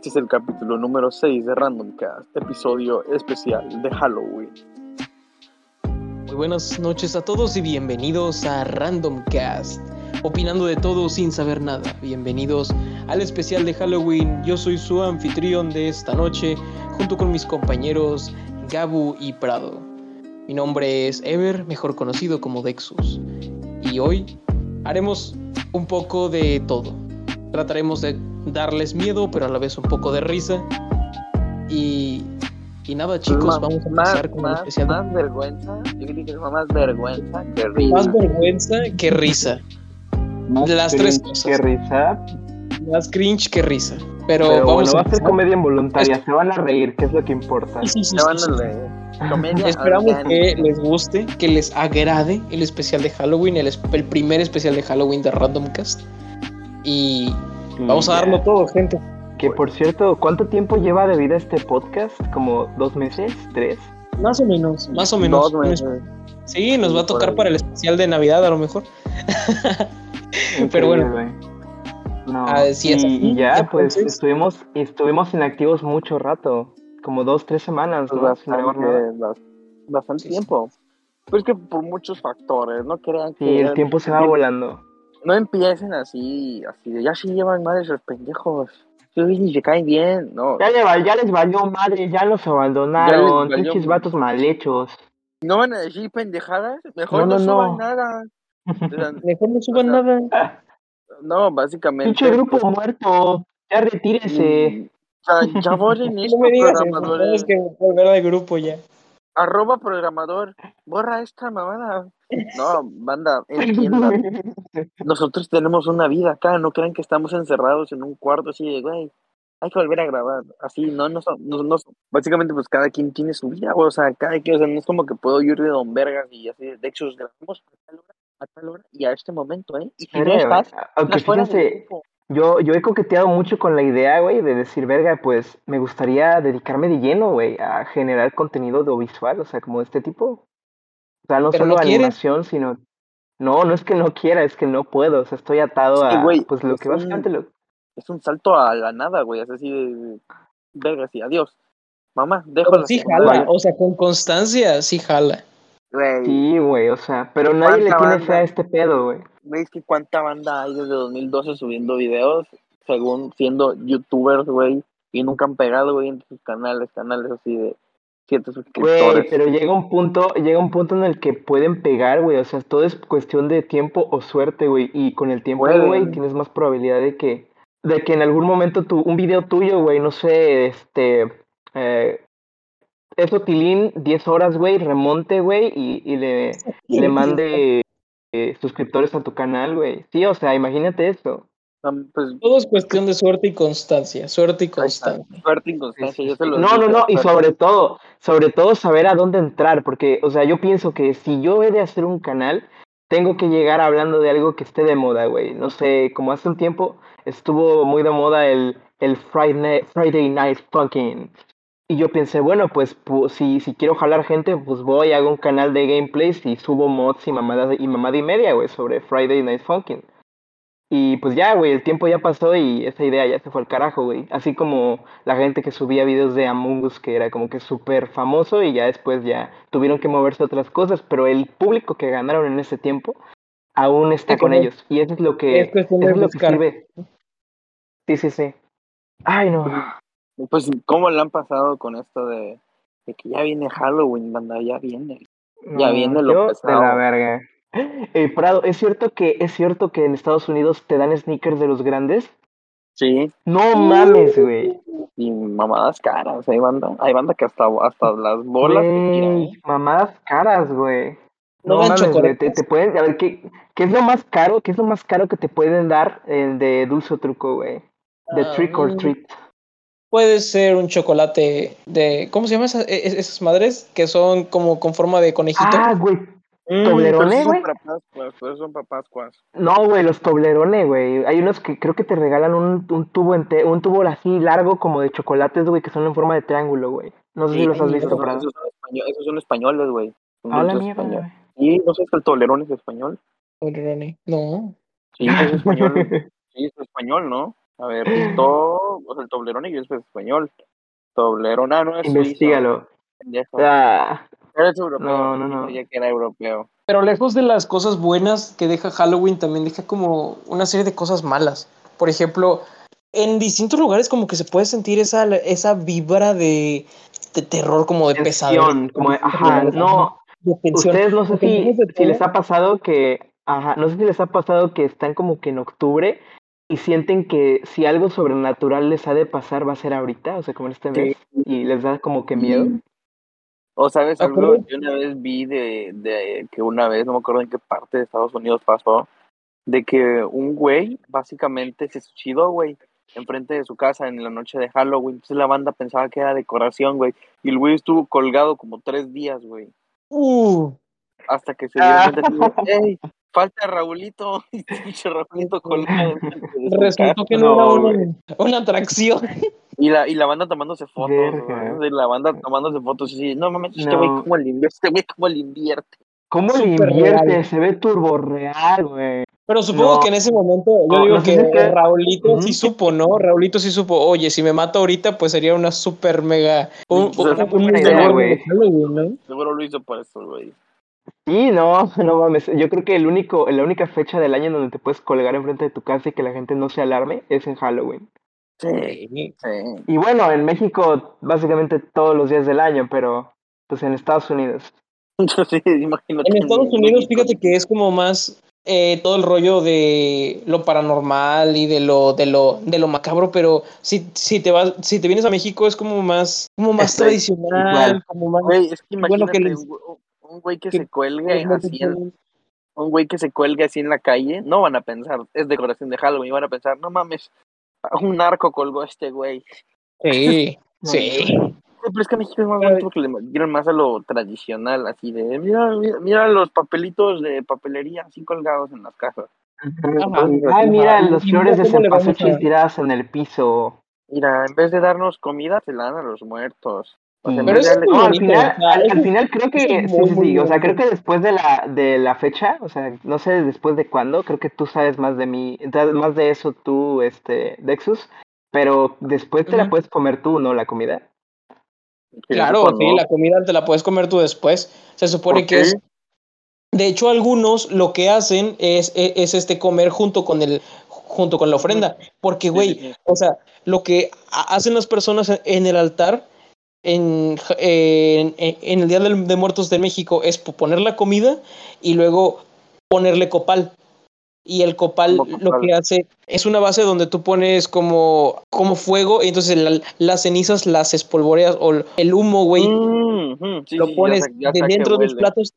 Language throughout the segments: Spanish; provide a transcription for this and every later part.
Este es el capítulo número 6 de Random Cast, episodio especial de Halloween. Muy buenas noches a todos y bienvenidos a Random Cast, opinando de todo sin saber nada. Bienvenidos al especial de Halloween. Yo soy su anfitrión de esta noche, junto con mis compañeros Gabu y Prado. Mi nombre es Ever, mejor conocido como Dexus, y hoy haremos un poco de todo. Trataremos de darles miedo, pero a la vez un poco de risa. Y, y nada, chicos, Más- vamos a más, empezar con el más, especial. de- más vergüenza. Yo creo que es más vergüenza que risa. Más vergüenza que risa. Las tres cringe cosas. Que risa. Más cringe que risa. Pero, Pero vamos bueno, va a a ser comedia involuntaria. Se van a reír, que es lo que importa. Sí, sí, sí, Se van sí, a sí. leer. Comedia Esperamos que les guste, que les agrade el especial de Halloween, el, el primer especial de Halloween de Randomcast. Y vamos a darlo todo, gente. Que por cierto, ¿cuánto tiempo lleva de vida este podcast? ¿Como dos meses? ¿Tres? Más o menos, más o menos. Dos meses. Sí, nos va a tocar para el especial de Navidad a lo mejor. Pero bueno. No. Así es, y, ya, pues Entonces- estuvimos, estuvimos inactivos mucho rato. Como dos, tres semanas, ¿no? Bastante, bas- bastante Sí, sí. tiempo. Pues que por muchos factores, no crean que Sí, el tiempo se va volando. No empiecen así, así de ya sí llevan madres los pendejos. Ni se caen bien, no. Ya, le, ya les valió madre, ya los Ya abandonaron. Pinches vatos mal hechos. No van a decir pendejadas, mejor No, no, no, suban no. nada. Mejor no suban O sea, nada. no, básicamente. Pinche grupo pues, muerto. Ya retírese. mm, sea, ya borren No esto, me digas eso, programadores. tenemos que volver al grupo ya. Arroba programador, borra esta mamada. No, banda, entiendan. Nosotros tenemos una vida acá, no crean que estamos encerrados en un cuarto así de, güey, hay que volver a grabar. Así, no, no, no, no básicamente pues cada quien tiene su vida, güey, o sea, cada quien, o sea, no es como que puedo ir de Don Vergas y así, de hecho, grabamos a tal hora, a tal hora y a este momento, ¿eh? Y si no estás, Aunque fíjense, yo, yo he coqueteado mucho con la idea, güey, de decir, verga, pues me gustaría dedicarme de lleno, güey, a generar contenido audiovisual, o sea, como de este tipo. O sea, no Pero solo no animación, sino. No, no es que no quiera, es que no puedo, o sea, estoy atado Sí, a, güey, pues lo es que un- básicamente lo. Es un salto a la nada, güey, es así de, Vergas y adiós. Mamá, la sí jala, o sea, con constancia sí jala. Sí, güey, o sea, pero nadie le ¿Cuánta tiene fe a este pedo, güey. ¿Veis que cuánta banda hay desde 2012 subiendo videos? Según siendo youtubers, güey, y nunca han pegado, güey, en sus canales, canales así de suscriptores. pero llega un punto, llega un punto en el que pueden pegar, güey. O sea, todo es cuestión de tiempo o suerte, güey. Y con el tiempo, güey, tienes más probabilidad de que, de que en algún momento tu, un video tuyo, güey, no sé, este, eh, eso Tilín, 10 horas, güey, remonte, güey, y, y le, le mande eh, suscriptores a tu canal, güey. Sí, o sea, imagínate eso. Pues, Todo es cuestión de suerte y constancia. Suerte y constancia. suerte inconstancia, yo se lo No, no, no, y sobre todo, sobre todo saber a dónde entrar, porque, o sea, yo pienso que si yo he de hacer un canal, tengo que llegar hablando de algo que esté de moda, güey. No sé, como hace un tiempo estuvo muy de moda el, el Friday, Night, Friday Night Funkin'. Y yo pensé, bueno, pues pu- si, si quiero jalar gente, pues voy, hago un canal de gameplays y subo mods y mamadas y mamada y media, güey, sobre Friday Night Funkin'. Y pues ya, güey, el tiempo ya pasó y esa idea ya se fue al carajo, güey. Así como la gente que subía videos de Among Us, que era como que súper famoso y ya después ya tuvieron que moverse a otras cosas, pero el público que ganaron en ese tiempo aún está Es con ellos. Y eso es lo que, es cuestión eso de es lo que sirve. Sí, sí, sí. Ay, no. Pues, ¿cómo le han pasado con esto de, de que ya viene Halloween, banda? Ya viene. Ya No, viene lo yo pesado. de la verga. Eh, Prado, ¿es cierto que es cierto que en Estados Unidos te dan sneakers de los grandes? Sí, No mames, güey. y mamadas caras, hay banda, hay banda que hasta, hasta las bolas te Güey, ¿eh? mamadas caras, güey. No No dan mames, güey, te, te pueden, a ver, ¿qué, ¿qué es lo más caro? ¿Qué es lo más caro que te pueden dar el de dulce o truco, güey? De Ah, trick or treat. Puede ser un chocolate de. ¿Cómo se llama esas, e- esas madres? Que son como con forma de conejito. Ah, güey. Mm, ¿Toblerone, pero sí son güey? pero son para Pascuas. No, güey, los toblerones, güey. Hay unos que creo que te regalan un, un tubo ente- un tubo así largo como de chocolates, güey, que son en forma de triángulo, güey. No sé si los has visto, Esos, Prado. esos son españoles, esos son españoles, güey. Son A la mierda. Sí, ¿no sabes que el Toblerone es español? Toblerone. No. Sí, es español. Sí, es español, ¿no? A ver, to, o sea, el Toblerone yo es español. Toblerone, ah, no es. Investígalo. pendejo. Eres europeo. No, no, no. Sabía que era europeo. Pero lejos de las cosas buenas que deja Halloween, también deja como una serie de cosas malas. Por ejemplo, en distintos lugares como que se puede sentir esa, esa vibra de, de terror, como de tensión, como de- ajá, no, de ustedes no sé si, si les ha pasado que, ajá, no sé si les ha pasado que están como que en octubre y sienten que si algo sobrenatural les ha de pasar va a ser ahorita, o sea, como en este Sí. mes, y les da como que miedo. O sabes algo, Acuérdate- yo una vez vi de, de que una vez, no me acuerdo en qué parte de Estados Unidos pasó, de que un güey básicamente se suicidó, güey, enfrente de su casa en la noche de Halloween. Entonces la banda pensaba que era decoración, güey. Y el güey estuvo colgado como tres días, güey. Uh, Hasta que se dieron Ah. cuenta que, ¡ey! Falta Raulito. Y pinche Raulito colgado. resultó que no, No, era una atracción. Y la, y la banda tomándose fotos, de la banda tomándose fotos y así, no mames, este No. güey cómo le invierte, este güey cómo le invierte. ¿Cómo le invierte? real. Se ve turbo real, güey. Pero supongo No. que en ese momento, yo No, digo no que es que- Raulito sí supo, ¿no? Raulito sí supo, oye, si me mato ahorita, pues sería una super mega. Un, O sea, un- es muy un buena idea, adorno güey. de Halloween, ¿no? Seguro lo hizo por eso, güey. Sí, no, no mames. Yo creo que el único, la única fecha del año en donde te puedes colgar enfrente de tu casa y que la gente no se alarme es en Halloween. Sí, Sí. Y bueno, en México básicamente todos los días del año, pero pues en Estados Unidos. sí, imagínate. En Estados Unidos, México. fíjate que es como más eh, todo el rollo de lo paranormal y de lo, de lo, de lo macabro, pero si, si te vas, si te vienes a México es como más, como más tradicional, igual. como más Güey, es que Bueno, imagínate que les- un, güey- que, que se cuelgue así en, un güey que se cuelgue así en la calle, no van a pensar, es decoración de Halloween, van a pensar, no mames, un narco colgó a este güey. Sí, No, sí. Güey, Pero es que México es más bonito porque le dieron más a lo tradicional, así de, mira, mira, mira los papelitos de papelería así colgados en las casas. Ay, mira, los ¿Y flores de cempasúchil tiradas en el piso. Mira, en vez de darnos comida, se la dan a los muertos. O sea, en Sí. Pero eso es muy No, al final, al, final creo que, sí, sí, muy sí, o sea, creo que después de la, de la fecha, o sea, no sé después de cuándo, creo que tú sabes más de mí, entonces, más de eso tú, este, Dexus, pero después te la puedes comer tú, ¿no? La comida. Claro, sí, ¿no? la comida te la puedes comer tú después. Se supone ¿Por que es. De hecho, algunos lo que hacen es, es, es, este comer junto con el junto con la ofrenda. Porque, güey, sí, sí. o sea, lo que ha- hacen las personas en el altar en, en, en el Día de Muertos de México es poner la comida y luego ponerle copal. Y el copal, ¿Cómo lo copal? que hace es una base donde tú pones como, como fuego y entonces la- las cenizas las espolvoreas o el humo, güey, Mm, sí, lo ya pones sé- ya de dentro de los platos.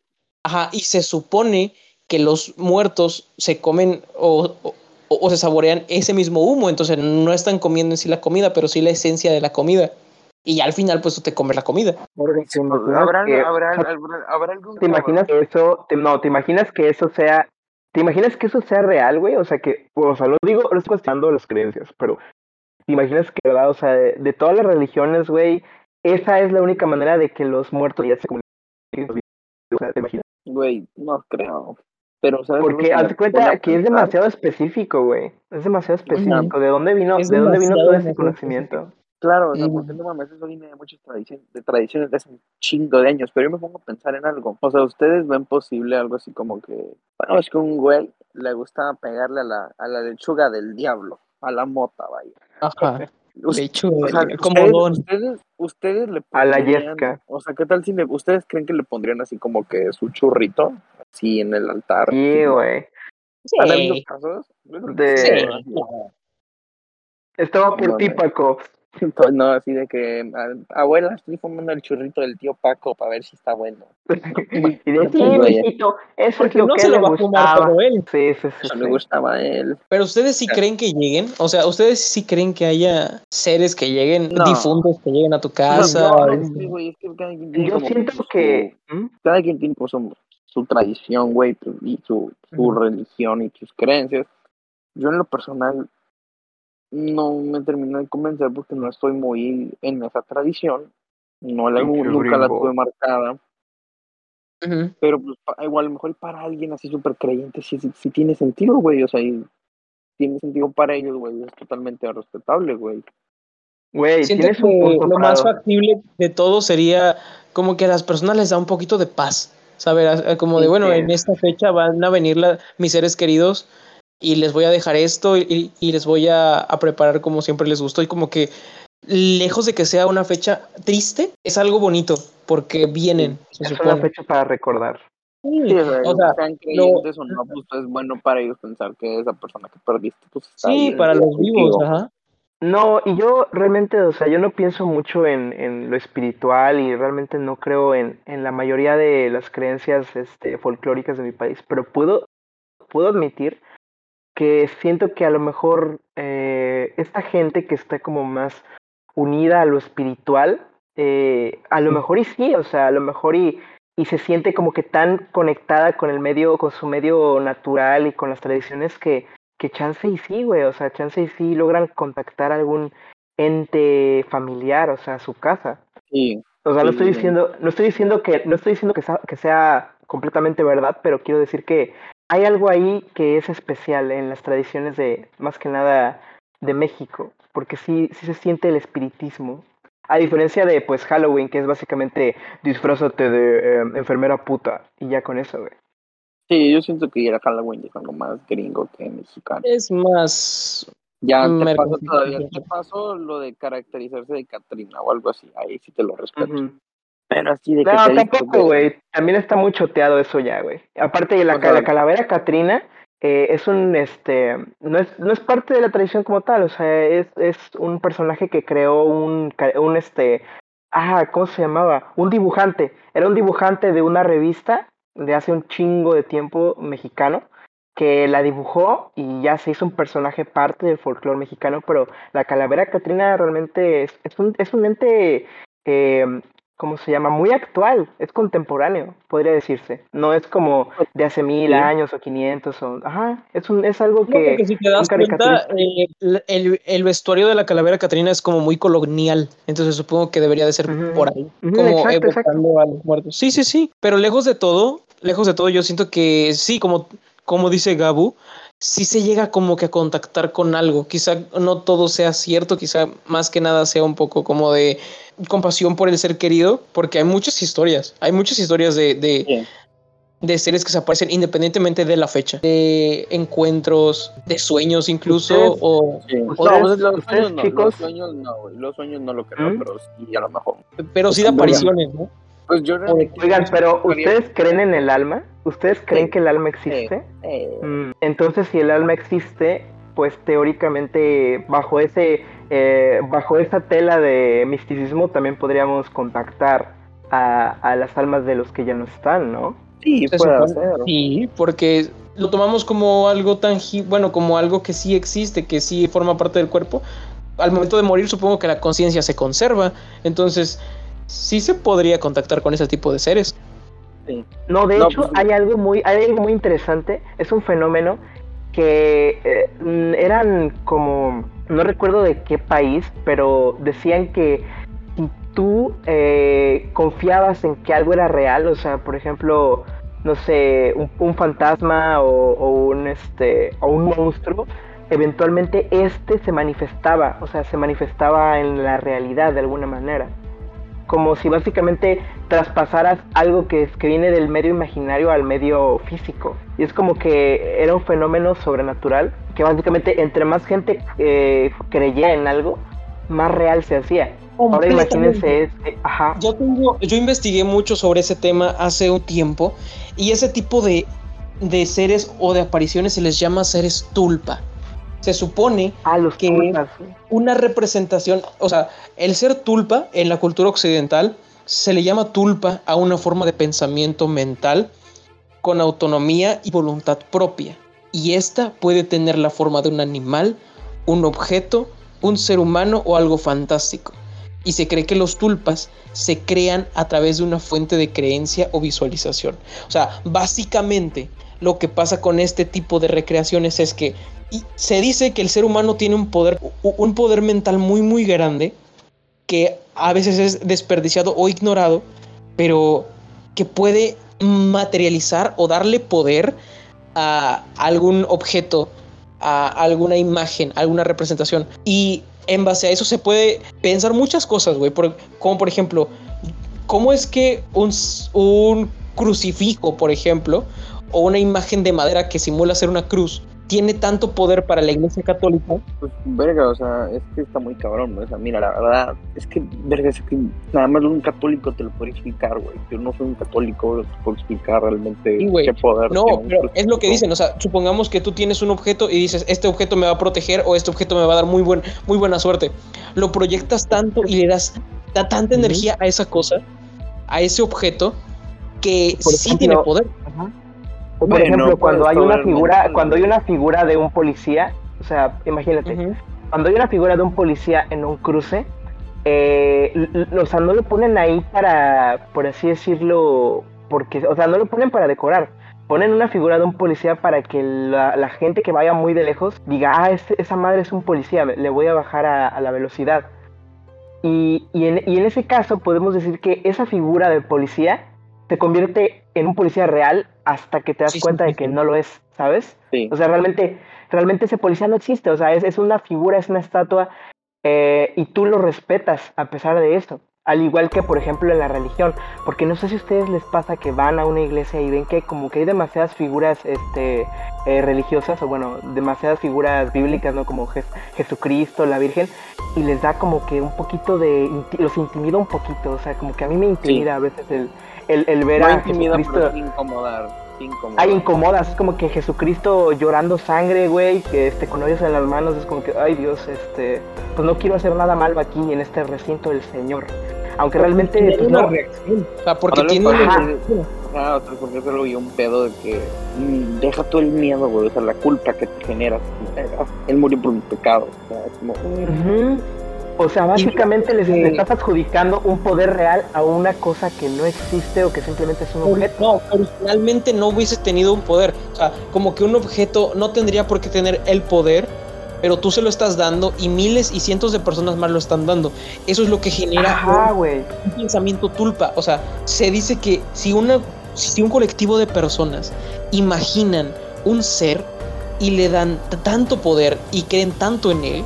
Ajá, y se supone que los muertos se comen o, o, o se saborean ese mismo humo, entonces no están comiendo en sí la comida, pero sí la esencia de la comida. Y ya al final, pues tú te comes la comida. ¿Te imaginas ¿Habrá, que- habrá, o sea, habrá, habrá algún ¿Te imaginas que eso, te- no, te imaginas que eso sea, te imaginas que eso sea real, güey? O sea, que, o sea, lo digo, no estoy cuestionando las creencias, pero te imaginas que, ¿verdad? O sea, de, de todas las religiones, güey, esa es la única manera de que los muertos ya se comuniquen. O sea, ¿te imaginas? Güey, no creo. Pero, ¿sabes? Porque haz cuenta que es demasiado específico, güey. Es demasiado específico. ¿De dónde vino, Es de dónde vino todo ese conocimiento? Claro, o sea, Mm. porque no mames, eso viene de muchas tradiciones, de tradiciones de hace un chingo de años, pero yo me pongo a pensar en algo. O sea, ¿ustedes ven posible algo así como que, bueno, es que un güey le gustaba pegarle a la, a la lechuga del diablo, a la mota, vaya. Ajá. Hecho, o sea, como ustedes, don. ustedes, ustedes le A la pondrían, yesca. o sea, ¿qué tal si le, ustedes creen que le pondrían así como que su churrito, así en el altar? Sí, güey. ¿Han habido Sí. casos? Yo creo De- sí. Estaba por No, ti, no. Así de que, "A- abuela, estoy fumando el churrito del tío Paco para ver si está bueno. y de sí, Pues, vaya. mijito, eso es Porque lo no que se le lo va a fumar todo él. Sí, sí, sí. Eso sí. le gustaba a él. Pero ustedes sí creen que lleguen, o sea, ustedes sí creen que haya seres que lleguen, No. difuntos que lleguen a tu casa. no, no, este, sí, güey, es que cada quien tiene Yo como siento su- que... ¿Mm? cada quien tiene pues, su, su tradición, güey, pues, y su, su religión y sus creencias. Yo en lo personal no me termino de convencer porque no estoy muy en esa tradición. No la, nunca la tuve marcada. Pero pues pa- igual a lo mejor para alguien así súper creyente sí, sí, sí tiene sentido, güey. O sea, y tiene sentido para ellos, güey, es totalmente respetable, güey. Güey, Siento un que punto, lo más factible de todo sería como que a las personas les da un poquito de paz, ¿sabes? Como de, bueno, en esta fecha van a venir la- mis seres queridos y les voy a dejar esto y, y les voy a, a preparar como siempre les gustó y como que lejos de que sea una fecha triste, es algo bonito porque vienen, se Es una fecha para recordar. Sí, Sí, o sea, o sea, sean creyentes o no, pues es bueno para ellos pensar que esa persona que perdiste, pues está sí, bien, para los contigo. vivos, ajá. No, y yo realmente, o sea, yo no pienso mucho en, en lo espiritual y realmente no creo en, en la mayoría de las creencias este, folclóricas de mi país, pero puedo, puedo admitir que siento que a lo mejor eh, esta gente que está como más unida a lo espiritual, eh, a lo mejor y sí, o sea, a lo mejor y, y se siente como que tan conectada con el medio, con su medio natural y con las tradiciones que, que chance y sí, güey, o sea, chance y sí logran contactar a algún ente familiar, o sea, a su casa. Sí, O sea, no estoy diciendo, no estoy diciendo que, no estoy diciendo que sea, que sea completamente verdad, pero quiero decir que hay algo ahí que es especial en las tradiciones de, más que nada, de México, porque sí, sí se siente el espiritismo. A diferencia de, pues, Halloween, que es básicamente disfrázate de eh, enfermera puta, y ya con eso, güey. sí, yo siento que ir a Halloween es algo más gringo que mexicano. Es más Ya te paso todavía, te lo de caracterizarse de Catrina o algo así, ahí sí te lo respeto. Pero así de que No, tampoco, güey. También está muy choteado eso ya, güey. Aparte de la, la calavera Catrina, eh, es un, este, no es, no es parte de la tradición como tal, o sea, es, es un personaje que creó un, un, este, ah, ¿cómo se llamaba? Un dibujante. Era un dibujante de una revista de hace un chingo de tiempo mexicano que la dibujó y ya se hizo un personaje parte del folclore mexicano, pero la calavera Catrina realmente es, es un, es un ente, eh, ¿cómo se llama? Muy actual, es contemporáneo, podría decirse. No es como de hace mil Sí. años o quinientos o... Ajá, es, un, es algo que... porque si te das cuenta, eh, el- el, vestuario de la calavera Catrina es como muy colonial, entonces supongo que debería de ser por ahí, como exacto, a los muertos. Sí, sí, sí, pero lejos de todo, lejos de todo, yo siento que sí, como, como dice Gabu, sí se llega como que a contactar con algo, quizá no todo sea cierto, quizá más que nada sea un poco como de compasión por el ser querido, porque hay muchas historias, hay muchas historias de, de, de seres que se aparecen independientemente de la fecha, de encuentros, de sueños incluso, Ustedes- o Sí. No, pues los sueños no, chicos- los sueños no, los sueños no lo creo, ¿Mm? pero sí a lo mejor. pero sí de apariciones, ¿no? Pues yo realmente... Oigan, pero ¿ustedes creen en el alma? ¿Ustedes creen Sí. que el alma existe? Eh, Mm, Entonces, si el alma existe, pues teóricamente bajo ese eh, bajo esa tela de misticismo también podríamos contactar a, a las almas de los que ya no están, ¿no? sí, Se puede supone- ser. Sí, porque lo tomamos como algo tangible, bueno, como algo que sí existe, que sí forma parte del cuerpo. Al momento de morir, supongo que la conciencia se conserva. Entonces, sí se podría contactar con ese tipo de seres. No, de No, hecho, pues- hay algo muy hay algo muy interesante. Es un fenómeno que eh, eran como no recuerdo de qué país, pero decían que si tú eh, confiabas en que algo era real, o sea, por ejemplo, no sé, un, un fantasma o, o un este o un monstruo, eventualmente este se manifestaba, o sea, se manifestaba en la realidad de alguna manera. Como si básicamente traspasaras algo que, es- que viene del medio imaginario al medio físico. Y es como que era un fenómeno sobrenatural que básicamente entre más gente eh, creyera en algo, más real se hacía. Ahora imagínense, este, ajá, Yo tengo, yo investigué mucho sobre ese tema hace un tiempo y ese tipo de, de seres o de apariciones se les llama seres tulpa. Se supone los que- tulpas, una representación, o sea, el ser tulpa en la cultura occidental se le llama tulpa a una forma de pensamiento mental con autonomía y voluntad propia. Y esta puede tener la forma de un animal, un objeto, un ser humano o algo fantástico. Y se cree que los tulpas se crean a través de una fuente de creencia o visualización. O sea, básicamente lo que pasa con este tipo de recreaciones es que se dice que el ser humano tiene un poder, un poder mental muy, muy grande que a veces es desperdiciado o ignorado, pero que puede materializar o darle poder a algún objeto, a alguna imagen, alguna representación. Y en base a eso se puede pensar muchas cosas, güey. Como por ejemplo, ¿cómo es que un crucifijo, por ejemplo, o una imagen de madera que simula ser una cruz, tiene tanto poder para la iglesia católica. Pues, verga, o sea, es que está muy cabrón, ¿no? O sea, mira, la verdad, es que, verga, es que nada más un católico te lo puede explicar, güey. Yo no soy un católico, te puedo explicar realmente qué poder. No, pero es lo que dicen, o sea, supongamos que tú tienes un objeto y dices, este objeto me va a proteger o este objeto me va a dar muy, buen, muy buena suerte. Lo proyectas tanto y le das da tanta energía a esa cosa, a ese objeto, que sí tiene poder. Por ejemplo, cuando hay una figura, cuando hay una figura de un policía, o sea, imagínate, cuando hay una figura de un policía en un cruce, eh, o sea, no lo ponen ahí para, por así decirlo, porque, o sea, no lo ponen para decorar. Ponen una figura de un policía para que la, gente que vaya muy de lejos diga, ah, esa madre es un policía, le voy a bajar a, la velocidad. Y, y, en, y en ese caso podemos decir que esa figura del policía se convierte en un policía real hasta que te das cuenta de que no lo es, ¿sabes? O sea, realmente, realmente ese policía no existe, o sea, es, es una figura, es una estatua eh, y tú lo respetas a pesar de eso. Al igual que, por ejemplo, en la religión. Porque no sé si a ustedes les pasa que van a una iglesia y ven que como que hay demasiadas figuras este, eh, religiosas, o bueno, demasiadas figuras bíblicas, ¿no? Como Jesucristo, la Virgen, y les da como que un poquito de... los intimida un poquito, o sea, como que a mí me intimida a veces el, el, el ver a Jesucristo. incomodar, incomodar. Ay, incomodas, es como que Jesucristo llorando sangre, güey, que este, con hoyos en las manos, es como que, ay Dios, este, pues no quiero hacer nada malo aquí en este recinto del Señor. Aunque realmente. Tiene pues, una reacción. O sea, porque tiene una Ah, porque yo lo un pedo de que mm, deja todo el miedo, güey, o sea, la culpa que te genera. Él murió por un pecado. O sea, es como. O sea, básicamente les, estás adjudicando un poder real a una cosa que no existe o que simplemente es un objeto. No, originalmente no hubiese tenido un poder. O sea, como que un objeto no tendría por qué tener el poder, pero tú se lo estás dando y miles y cientos de personas más lo están dando. Eso es lo que genera un, pensamiento tulpa. O sea, se dice que si, una, si un colectivo de personas imaginan un ser y le dan tanto poder y creen tanto en él,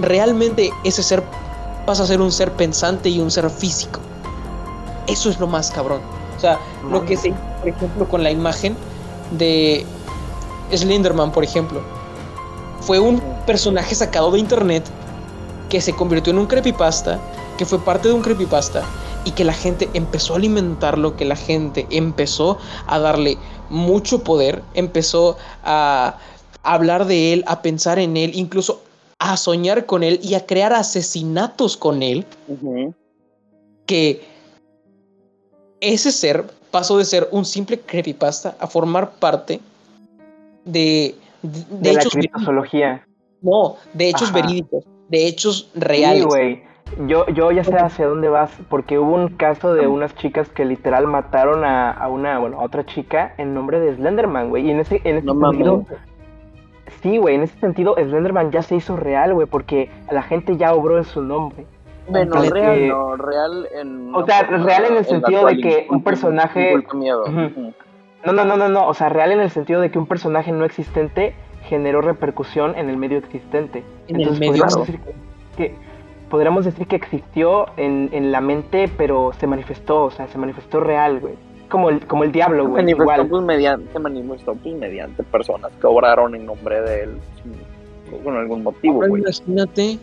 realmente ese ser pasa a ser un ser pensante y un ser físico. Eso es lo más cabrón. O sea, lo que se hizo, por ejemplo, con la imagen de Slenderman, por ejemplo, fue un personaje sacado de internet que se convirtió en un creepypasta, que fue parte de un creepypasta y que la gente empezó a alimentarlo, que la gente empezó a darle mucho poder, empezó a hablar de él, a pensar en él, incluso a soñar con él y a crear asesinatos con él, que ese ser pasó de ser un simple creepypasta a formar parte de, de, hechos la No, de hechos verídicos, de hechos reales. Sí, güey. Yo, yo ya sé hacia dónde vas, porque hubo un caso de unas chicas que literal mataron a, una, bueno, a otra chica en nombre de Slenderman, güey. Y en ese, en ese sentido, Sí, güey, en ese sentido Slenderman ya se hizo real, güey, porque la gente ya obró en su nombre. Bueno, real no, real en... O sea, real en el sentido de que un personaje... No, no, no, no, no, o sea, real en el sentido de que un personaje no existente generó repercusión en el medio existente. En el medio. Podríamos decir que, podríamos decir que existió en, en la mente, pero se manifestó, o sea, se manifestó real, güey como el, como el diablo, güey. Igual. Pues, mediante, manifestó pues, mediante personas que obraron en nombre de él con algún motivo, güey. Imagínate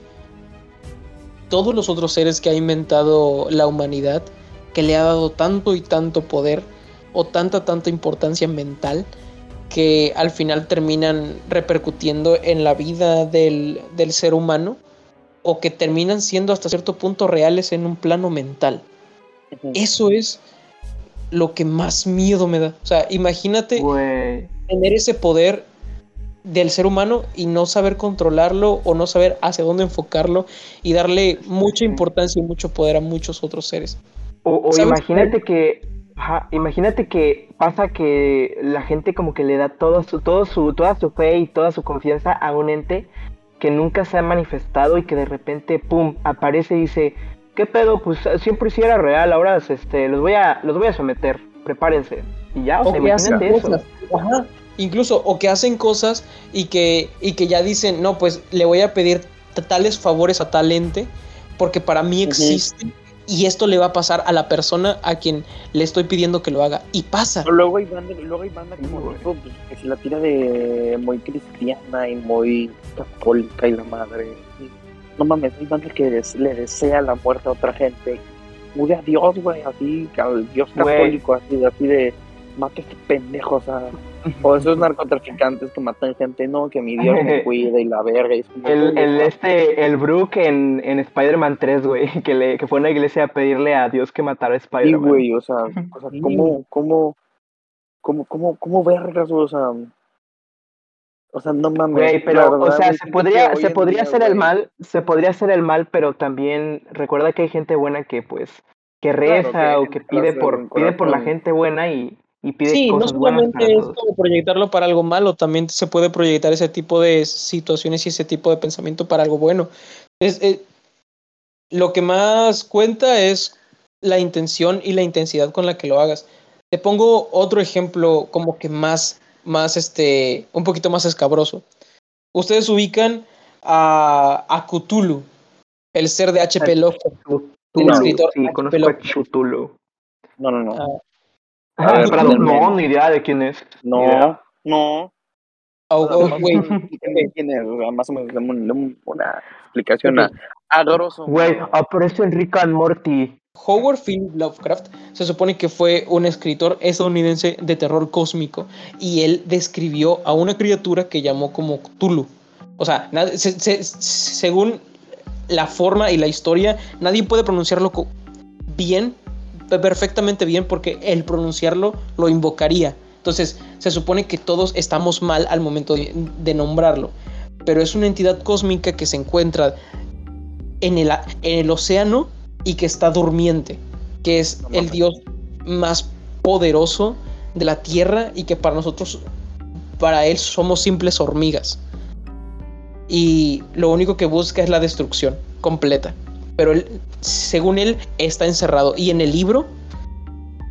todos los otros seres que ha inventado la humanidad, que le ha dado tanto y tanto poder o tanta, tanta importancia mental que al final terminan repercutiendo en la vida del, del ser humano o que terminan siendo hasta cierto punto reales en un plano mental. Eso es lo que más miedo me da. O sea, imagínate tener ese poder del ser humano y no saber controlarlo o no saber hacia dónde enfocarlo y darle mucha importancia y mucho poder a muchos otros seres. O, imagínate que, imagínate que pasa que la gente como que le da todo su, todo su, toda su fe y toda su confianza a un ente que nunca se ha manifestado y que de repente, pum, aparece y dice, ¿qué pedo? Pues eh, siempre sí era real, ahora este, los voy a, los voy a someter, prepárense. Y ya, o sea, imagínate eso. Ajá. incluso, o que hacen cosas y que, y que ya dicen, no, pues le voy a pedir tales favores a tal ente, porque para mí existe y esto le va a pasar a la persona a quien le estoy pidiendo que lo haga. Y pasa. luego hay banda, luego hay banda como pues, que se la tira de muy cristiana y muy católica y la madre. No mames, hay banda que le desea la muerte a otra gente. Muy a Dios, güey, así, al Dios católico, así, así de mate este pendejo, o sea. O esos narcotraficantes que matan gente, no, que mi Dios me cuida y la verga. Y el, el, este, el Brook en, en Spider-Man 3, güey, que, le, que fue a una iglesia a pedirle a Dios que matara a Spider-Man. Sí, güey, o sea, o sea ¿cómo, cómo, cómo, cómo, cómo vergas, o sea, o sea, no mames. Güey, pero, o sea, se podría, se podría hacer el mal, se podría hacer el mal, pero también recuerda que hay gente buena que, pues, que reza o que pide por, pide por la gente buena y, y pide sí, no solamente es como proyectarlo para algo malo, también se puede proyectar ese tipo de situaciones y ese tipo de pensamiento para algo bueno. Es, eh, lo que más cuenta es la intención y la intensidad con la que lo hagas. Te pongo otro ejemplo como que más, más este, un poquito más escabroso. Ustedes ubican a, a Cthulhu, el ser de H.P. Lovecraft. El escritor sí, conozco a Cthulhu. No, no, no. Ah, Ah, no, ni idea de quién es. No, no. Oh, oh, güey, ¿quién es? Más o menos una explicación a, a Güey, aparece Enrique and Morty. Howard Philip Lovecraft se supone que fue un escritor estadounidense de terror cósmico y él describió a una criatura que llamó como Cthulhu. O sea, según la forma y la historia, nadie puede pronunciarlo bien perfectamente bien porque el pronunciarlo lo invocaría. Entonces se supone que todos estamos mal al momento de, nombrarlo. Pero es una entidad cósmica que se encuentra en el, en el océano y que está durmiente. Que es el dios más poderoso de la tierra y que para nosotros, para él somos simples hormigas. Y lo único que busca es la destrucción completa pero él, según él está encerrado. Y en el libro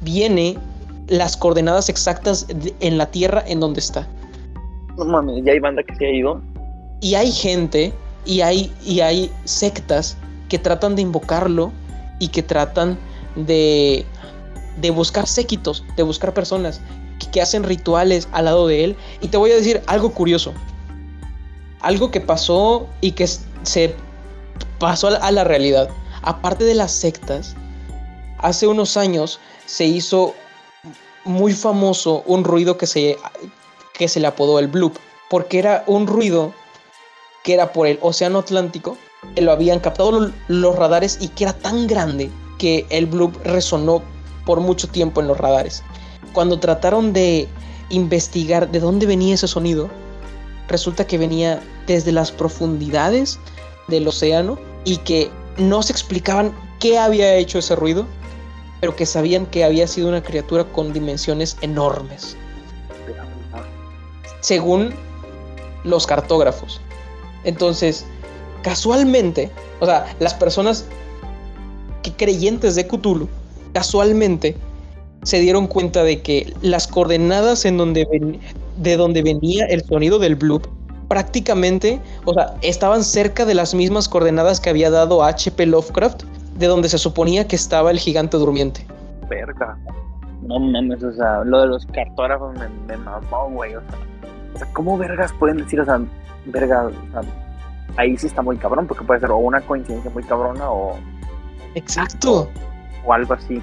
viene las coordenadas exactas en la tierra en donde está. No mames, ya hay banda que se ha ido. Y hay gente y hay, y hay sectas que tratan de invocarlo y que tratan de, de buscar séquitos, de buscar personas que, que hacen rituales al lado de él. Y te voy a decir algo curioso. Algo que pasó y que se pasó a la realidad. Aparte de las sectas, hace unos años se hizo muy famoso un ruido que se, que se le apodó el bloop, porque era un ruido que era por el Océano Atlántico, lo habían captado los radares y que era tan grande que el bloop resonó por mucho tiempo en los radares. Cuando trataron de investigar de dónde venía ese sonido, resulta que venía desde las profundidades del océano y que no se explicaban qué había hecho ese ruido, pero que sabían que había sido una criatura con dimensiones enormes. Según los cartógrafos. Entonces, casualmente, o sea, las personas que creyentes de Cthulhu, casualmente se dieron cuenta de que las coordenadas en donde de donde venía el sonido del bloop prácticamente, o sea, estaban cerca de las mismas coordenadas que había dado H.P. Lovecraft, de donde se suponía que estaba el gigante durmiente. Verga. No mames, o sea, lo de los cartógrafos me, mamó, güey. O sea, ¿cómo vergas pueden decir, o sea, verga, o sea, ahí sí está muy cabrón, porque puede ser o una coincidencia muy cabrona o. Exacto. O, algo así.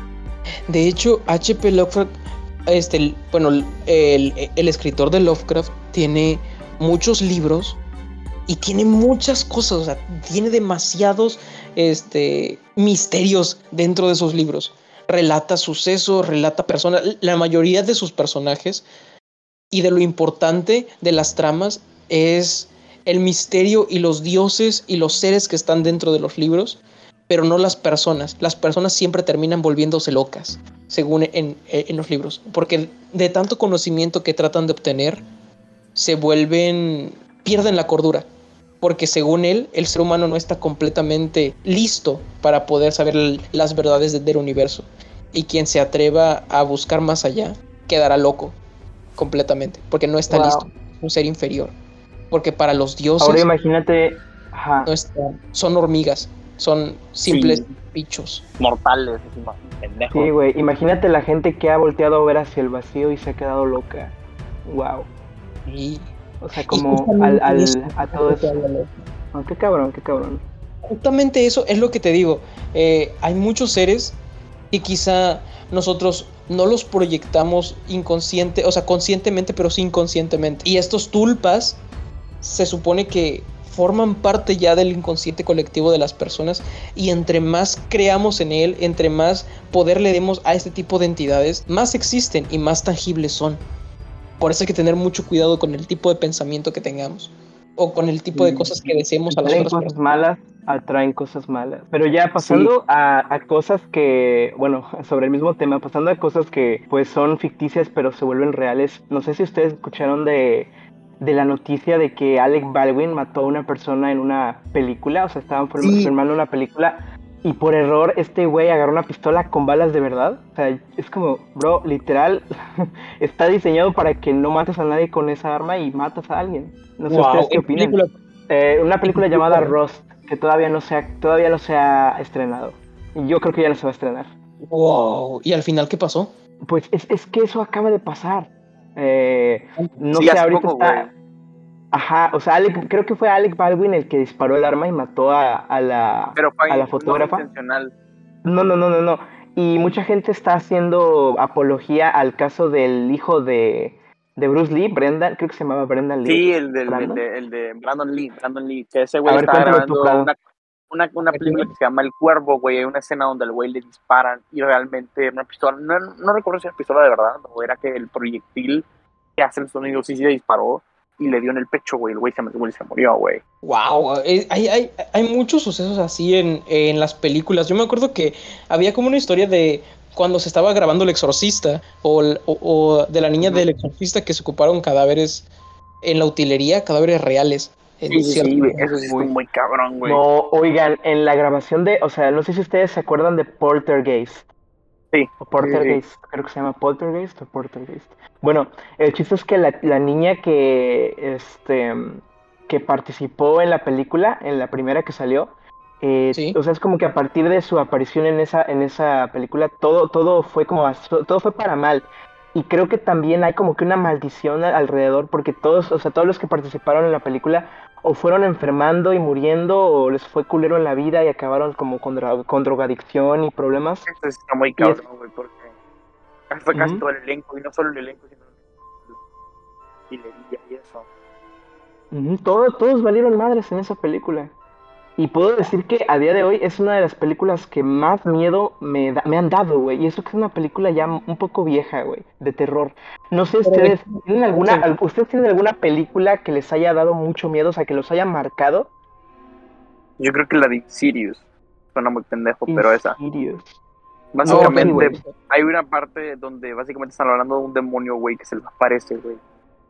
De hecho, H.P. Lovecraft, este, bueno, el, el escritor de Lovecraft tiene muchos libros y tiene muchas cosas, o sea, tiene demasiados este, misterios dentro de esos libros. Relata sucesos, relata personas, la mayoría de sus personajes y de lo importante de las tramas es el misterio y los dioses y los seres que están dentro de los libros, pero no las personas. Las personas siempre terminan volviéndose locas, según en, en los libros, porque de tanto conocimiento que tratan de obtener, se vuelven, pierden la cordura, porque según él, el ser humano no está completamente listo para poder saber las verdades del universo, y quien se atreva a buscar más allá quedará loco. completamente, porque no está Wow. listo, un ser inferior. Porque para los dioses Ahora imagínate. Ajá. no están- son hormigas, son simples Sí. bichos. Mortales, pendejos. Sí, güey. Imagínate la gente que ha volteado a ver hacia el vacío y se ha quedado loca. Wow. Y, O sea, y como al, al- eso a todo eso. qué cabrón, qué cabrón. Justamente eso es lo que te digo. Eh, hay muchos seres que quizá nosotros no los proyectamos inconsciente, o sea, conscientemente, pero sí inconscientemente. Y estos tulpas se supone que forman parte ya del inconsciente colectivo de las personas y entre más creamos en él, entre más poder le demos a este tipo de entidades, más existen y más tangibles son. Por eso hay que tener mucho cuidado con el tipo de pensamiento que tengamos o con el tipo de Sí. cosas que deseemos a las otras cosas personas. malas, atraen cosas malas. Pero ya pasando a, a cosas que, bueno, sobre el mismo tema, pasando a cosas que pues son ficticias pero se vuelven reales. No sé si ustedes escucharon de, de la noticia de que Alec Baldwin mató a una persona en una película, o sea, estaban Sí. filmando una película y por error este güey agarró una pistola con balas de verdad. O sea, es como, bro, literal, está diseñado para que no mates a nadie con esa arma y matas a alguien. No sé Wow, ustedes qué ¿en opinan. película? Eh, una película ¿En qué llamada? Rust, que todavía no se ha, todavía no se ha estrenado. Y yo creo que ya no se va a estrenar. Wow. ¿Y al final qué pasó? Pues es, es que eso acaba de pasar. Eh, no Sí, sé, ahorita poco, está. Ajá, o sea, Alec- creo que fue Alec Baldwin el que disparó el arma y mató a, a la, Pero fue a la no fotógrafa. No, no, no, no, no. Y mucha gente está haciendo apología al caso del hijo de, de Bruce Lee, Brendan, creo que se llamaba Brendan Lee. Sí, el, del, el, de, el de Brandon Lee. Brandon Lee. Que ese güey tú, grabando Prado. una, una, una película que se llama El Cuervo, güey. Hay una escena donde al güey le disparan y realmente una pistola. No, no recuerdo si era pistola de verdad o era que el proyectil que hace el sonido sí se disparó y le dio en el pecho, güey. El güey se, murió, güey. Wow. eh, Hay, hay, hay muchos sucesos así en, en las películas. Yo me acuerdo que había como una historia de cuando se estaba grabando El Exorcista o, el- o- o de la niña del Exorcista que se ocuparon cadáveres en la utilería, cadáveres reales. Sí, sí, sí. Eso sí muy cabrón, güey. No, oigan, en la grabación de, o sea, no sé si ustedes se acuerdan de Poltergeist. Sí. O Poltergeist, creo que se llama Poltergeist o Poltergeist. Bueno, el chiste es que la, la niña que, este, que participó en la película, en la primera que salió, eh, Sí. o sea, es como que a partir de su aparición en esa, en esa película, todo, todo fue como, todo fue para mal. Y creo que también hay como que una maldición alrededor, porque todos, o sea, todos los que participaron en la película o fueron enfermando y muriendo, o les fue culero en la vida y acabaron como con, dro- con drogadicción y problemas. Eso está muy Y cabrón, güey, porque fue casi todo el elenco, y no solo el elenco, sino utilería y eso. Ujú, todo- todos valieron madres en esa película. Y puedo decir que a día de hoy es una de las películas que más miedo me, da- me han dado, güey. Y eso que es una película ya un poco vieja, güey, de terror. No sé, ustedes de- tienen alguna, Sí. al- ¿ustedes tienen alguna película que les haya dado mucho miedo, o sea, que los haya marcado? Yo creo que la de Sirius suena muy pendejo, pero esa. Insidious. Básicamente, güey. hay una parte donde básicamente están hablando de un demonio, güey, que se les aparece, güey.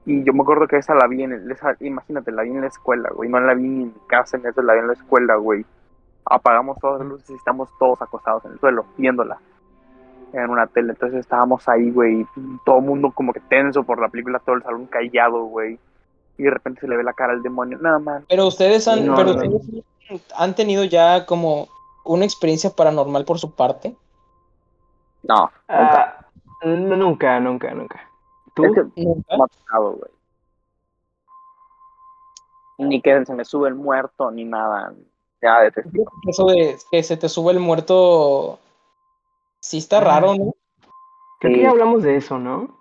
Y yo me acuerdo que esa la vi en el, esa- imagínate, la vi en la escuela, güey. No la vi ni en mi casa, en eso la vi en la escuela, güey. Apagamos todas las luces y estamos todos acostados en el suelo, viéndola. En una tele. Entonces estábamos ahí, güey. y Todo el mundo como que tenso por la película, todo el salón callado, güey. Y de repente se le ve la cara al demonio. Nada más. Pero ustedes han, No, pero no, no. ustedes han tenido ya como una experiencia paranormal por su parte. No, nunca. Ah, nunca, nunca. ¿Tú? Es que ¿Nunca? no me ha tocado, güey. Ni que se me sube el muerto, ni nada. Ya de. Eso de que se te sube el muerto, sí está raro, ¿no? Creo que ya hablamos de eso, ¿no?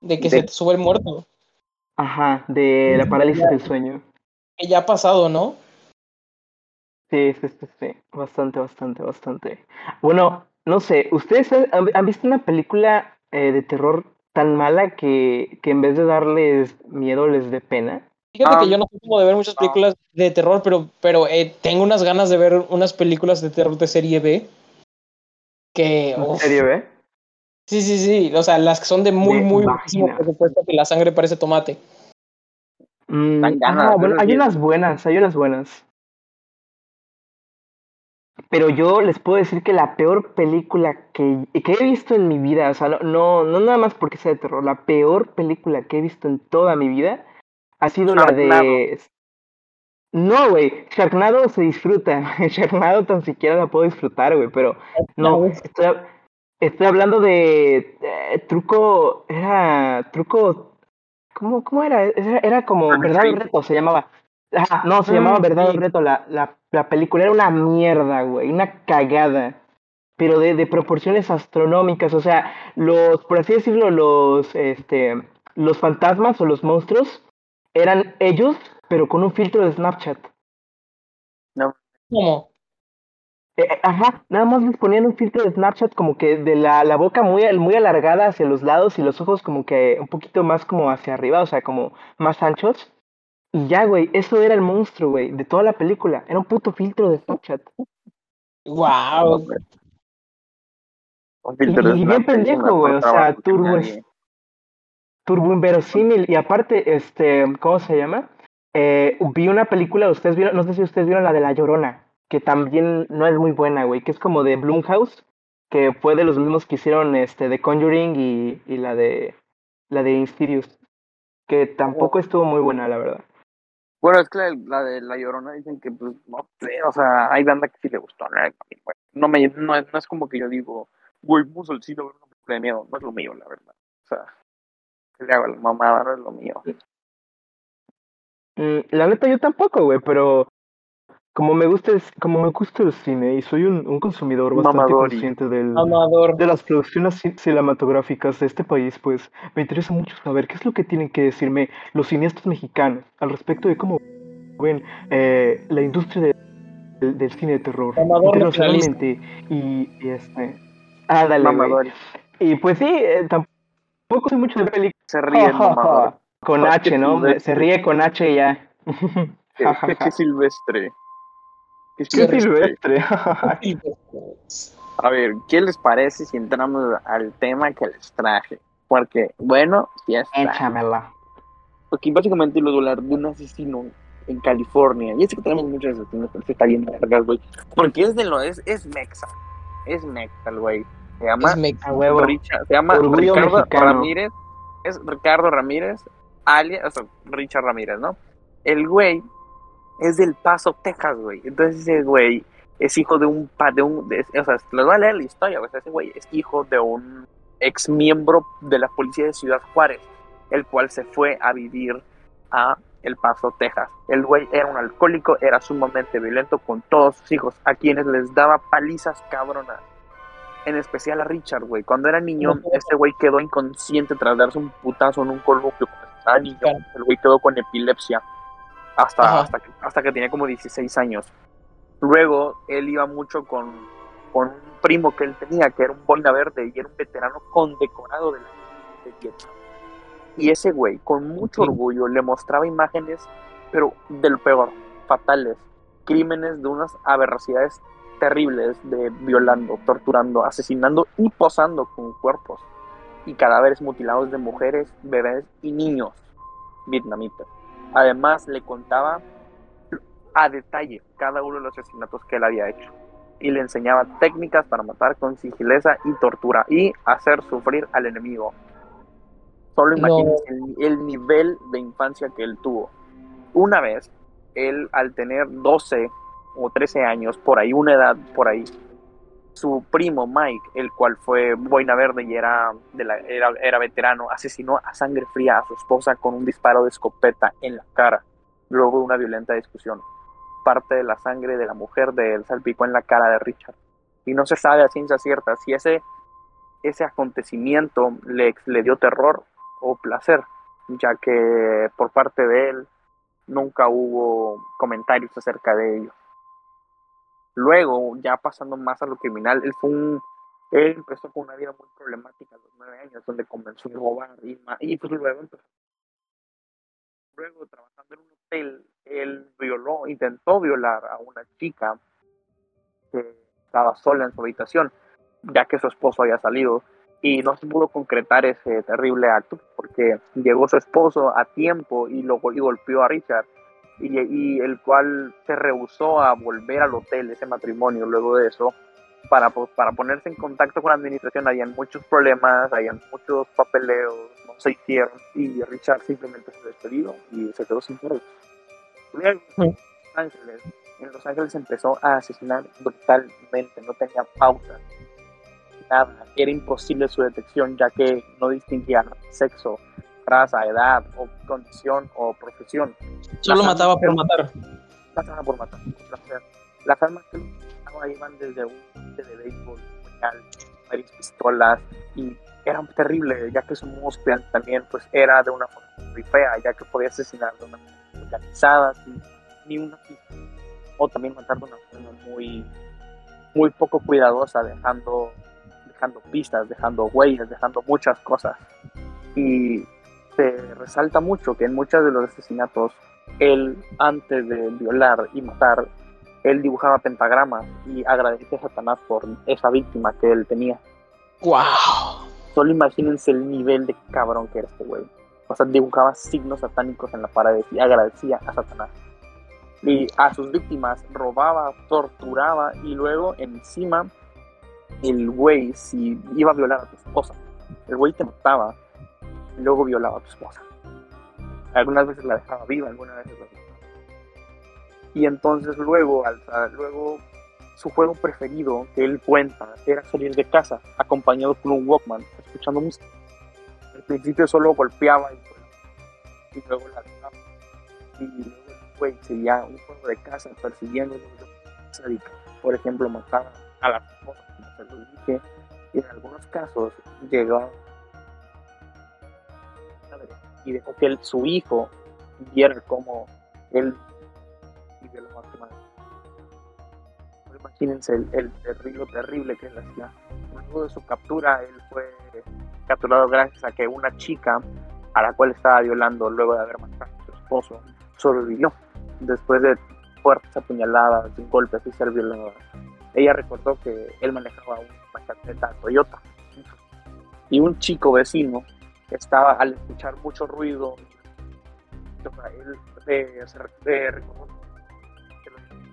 De que De- se te sube el muerto. Ajá, de la parálisis del sueño. Que ya ha pasado, ¿no? Sí, sí, sí, sí, bastante, bastante, bastante. Bueno, no sé, ¿ustedes han, han visto una película eh, de terror tan mala que, que en vez de darles miedo les dé pena? Fíjate Ah, que yo no soy como de ver muchas no. películas de terror, pero, pero eh, tengo unas ganas de ver unas películas de terror de serie B. Que, ¿En uf, serio, eh? sí, sí, sí, o sea, las que son de muy, De muy presupuesto, que la sangre parece tomate. Mm, ah, bueno, hay unas buenas, hay unas buenas. Pero yo les puedo decir que la peor película que, que he visto en mi vida, o sea, no, no, no nada más porque sea de terror, la peor película que he visto en toda mi vida ha sido la de... No, güey, Sharknado se disfruta. Sharknado tan siquiera la puedo disfrutar, güey, pero no, estoy, estoy hablando de eh, truco, era truco, ¿cómo, cómo era? Era, como verdad o reto, se llamaba. No, se llamaba ah, verdad o reto, la, la, la película era una mierda, güey, una cagada pero de, de, proporciones astronómicas, o sea, los, por así decirlo, los, este, los fantasmas o los monstruos eran ellos, pero con un filtro de Snapchat. No. ¿Cómo? Eh, eh, ajá, nada más les ponían un filtro de Snapchat como que de la, la boca muy, muy alargada hacia los lados y los ojos como que un poquito más como hacia arriba, o sea, como más anchos. Y ya, güey, eso era el monstruo, güey, de toda la película. Era un puto filtro de Snapchat. Wow. Un filtro de y, bien pendejo, güey, o sea, turbo, turbo inverosímil. Y aparte, este, ¿cómo se llama? Eh, vi una película, ustedes vieron, no sé si ustedes vieron la de La Llorona, que también no es muy buena, güey, que es como de Blumhouse, que fue de los mismos que hicieron este The Conjuring y, y la de la de Insidious, que tampoco estuvo muy buena, la verdad. Bueno, es que la, de La Llorona dicen que, pues, no sé, o sea, hay banda que sí le gustó, ¿no? Me, no, es como que yo digo, güey, vamos al cine miedo, no es lo mío, la verdad. O sea, que le hago la mamada, no es lo mío. Mm, la neta yo tampoco, güey, pero como me gusta como me gusta el cine y soy un, un consumidor bastante consciente del, de las producciones cinematográficas de este país, pues me interesa mucho saber qué es lo que tienen que decirme los cineastas mexicanos al respecto de cómo ven eh, la industria del, cine de terror internacionalmente y, y, este ah dale y pues sí eh, tampoco sé mucho de películas se ríe con H, ¿no? Se ríe con H ya. Qué, silvestre. Qué silvestre. A ver, ¿qué les parece si entramos al tema que les traje? Porque, bueno, ya está. Échamela. Porque básicamente lo hablar de un asesino en California. Y es que tenemos muchos asesinos, pero se está bien vergas, güey. Porque es de lo, es, es Mexa. Es Mexa, güey. Se llama, Richard, se llama Ricardo Ramírez. Es Ricardo Ramírez alias, o sea, Richard Ramírez, ¿no? El güey es del Paso, Texas, güey. Entonces ese güey es hijo de un, de un, o sea, les voy a leer la historia, güey. Ese güey es hijo de un ex miembro de la policía de Ciudad Juárez, el cual se fue a vivir a El Paso, Texas. El güey era un alcohólico, era sumamente violento con todos sus hijos, a quienes les daba palizas cabronas. En especial a Richard, güey. Cuando era niño, este güey quedó inconsciente tras darse un putazo en un columpio el güey quedó con epilepsia hasta, hasta, que, hasta que tenía como 16 años. Luego, él iba mucho con, con un primo que él tenía, que era un boina verde y era un veterano condecorado de la de Y ese güey, con mucho orgullo, le mostraba imágenes, pero del peor, fatales, crímenes de unas aberracidades terribles de violando, torturando, asesinando y posando con cuerpos y cadáveres mutilados de mujeres, bebés y niños vietnamitas. Además, le contaba a detalle cada uno de los asesinatos que él había hecho y le enseñaba técnicas para matar con sigileza y tortura y hacer sufrir al enemigo. Solo imagínense el, nivel de infancia que él tuvo. Una vez, él al tener 12 o 13 años, por ahí, una edad por ahí, su primo Mike, el cual fue boina verde y era, de la, era, era, veterano, asesinó a sangre fría a su esposa con un disparo de escopeta en la cara, luego de una violenta discusión. Parte de la sangre de la mujer de él salpicó en la cara de Richard. Y no se sabe a ciencia cierta si ese, ese acontecimiento le, le dio terror o placer, ya que por parte de él nunca hubo comentarios acerca de ello. Luego, ya pasando más a lo criminal, él fue un él empezó con una vida muy problemática a los nueve años, donde comenzó a robar y, y pues luego luego trabajando en un hotel, él violó, intentó violar a una chica que estaba sola en su habitación, ya que su esposo había salido y no se pudo concretar ese terrible acto porque llegó su esposo a tiempo y lo y golpeó a Richard y, y el cual se rehusó a volver al hotel, ese matrimonio, luego de eso, para, para ponerse en contacto con la administración. Habían muchos problemas, habían muchos papeleos, no se hicieron, y Richard simplemente se despedió y se quedó sin. Luego, Los Ángeles, en Los Ángeles empezó a asesinar brutalmente, no tenía pauta, nada, era imposible su detección ya que no distinguía sexo, raza, edad o condición o profesión. Solo Las mataba por matar. Mataba por matar. Las armas que iban desde un de béisbol, puñal, varias pistolas y eran terribles ya que su músculo también pues era de una forma muy fea ya que podía asesinar de una forma organizada sin ni una pista o también matar de una forma muy muy poco cuidadosa dejando dejando pistas dejando huellas dejando muchas cosas y se resalta mucho que en muchos de los asesinatos él antes de violar y matar él dibujaba pentagramas y agradecía a Satanás por esa víctima que él tenía ¡Wow! Solo imagínense el nivel de cabrón que era este güey. O sea, dibujaba signos satánicos en la pared y agradecía a Satanás. Y a sus víctimas robaba, torturaba y luego encima el güey, si iba a violar a tu esposa, el güey te mataba y luego violaba a tu esposa. Algunas veces la dejaba viva, algunas veces la mataba. Y entonces luego, al, luego su juego preferido que él cuenta era salir de casa acompañado con un Walkman, escuchando música. Al principio solo golpeaba y, y luego la dejaba. Y luego güey seguía un juego de casa persiguiendo. Por ejemplo, mataba a la esposa, como se lo dije, y en algunos casos llegó y dejó que él- su hijo viera cómo él Imagínense el, el terrible, terrible que él hacía. Luego de su captura, él fue capturado gracias a que una chica a la cual estaba violando luego de haber matado a su esposo sobrevivió después de fuertes apuñaladas, golpes y ser violada. Ella recordó que él manejaba una camioneta Toyota y un chico vecino estaba al escuchar mucho ruido. Él eh, eh,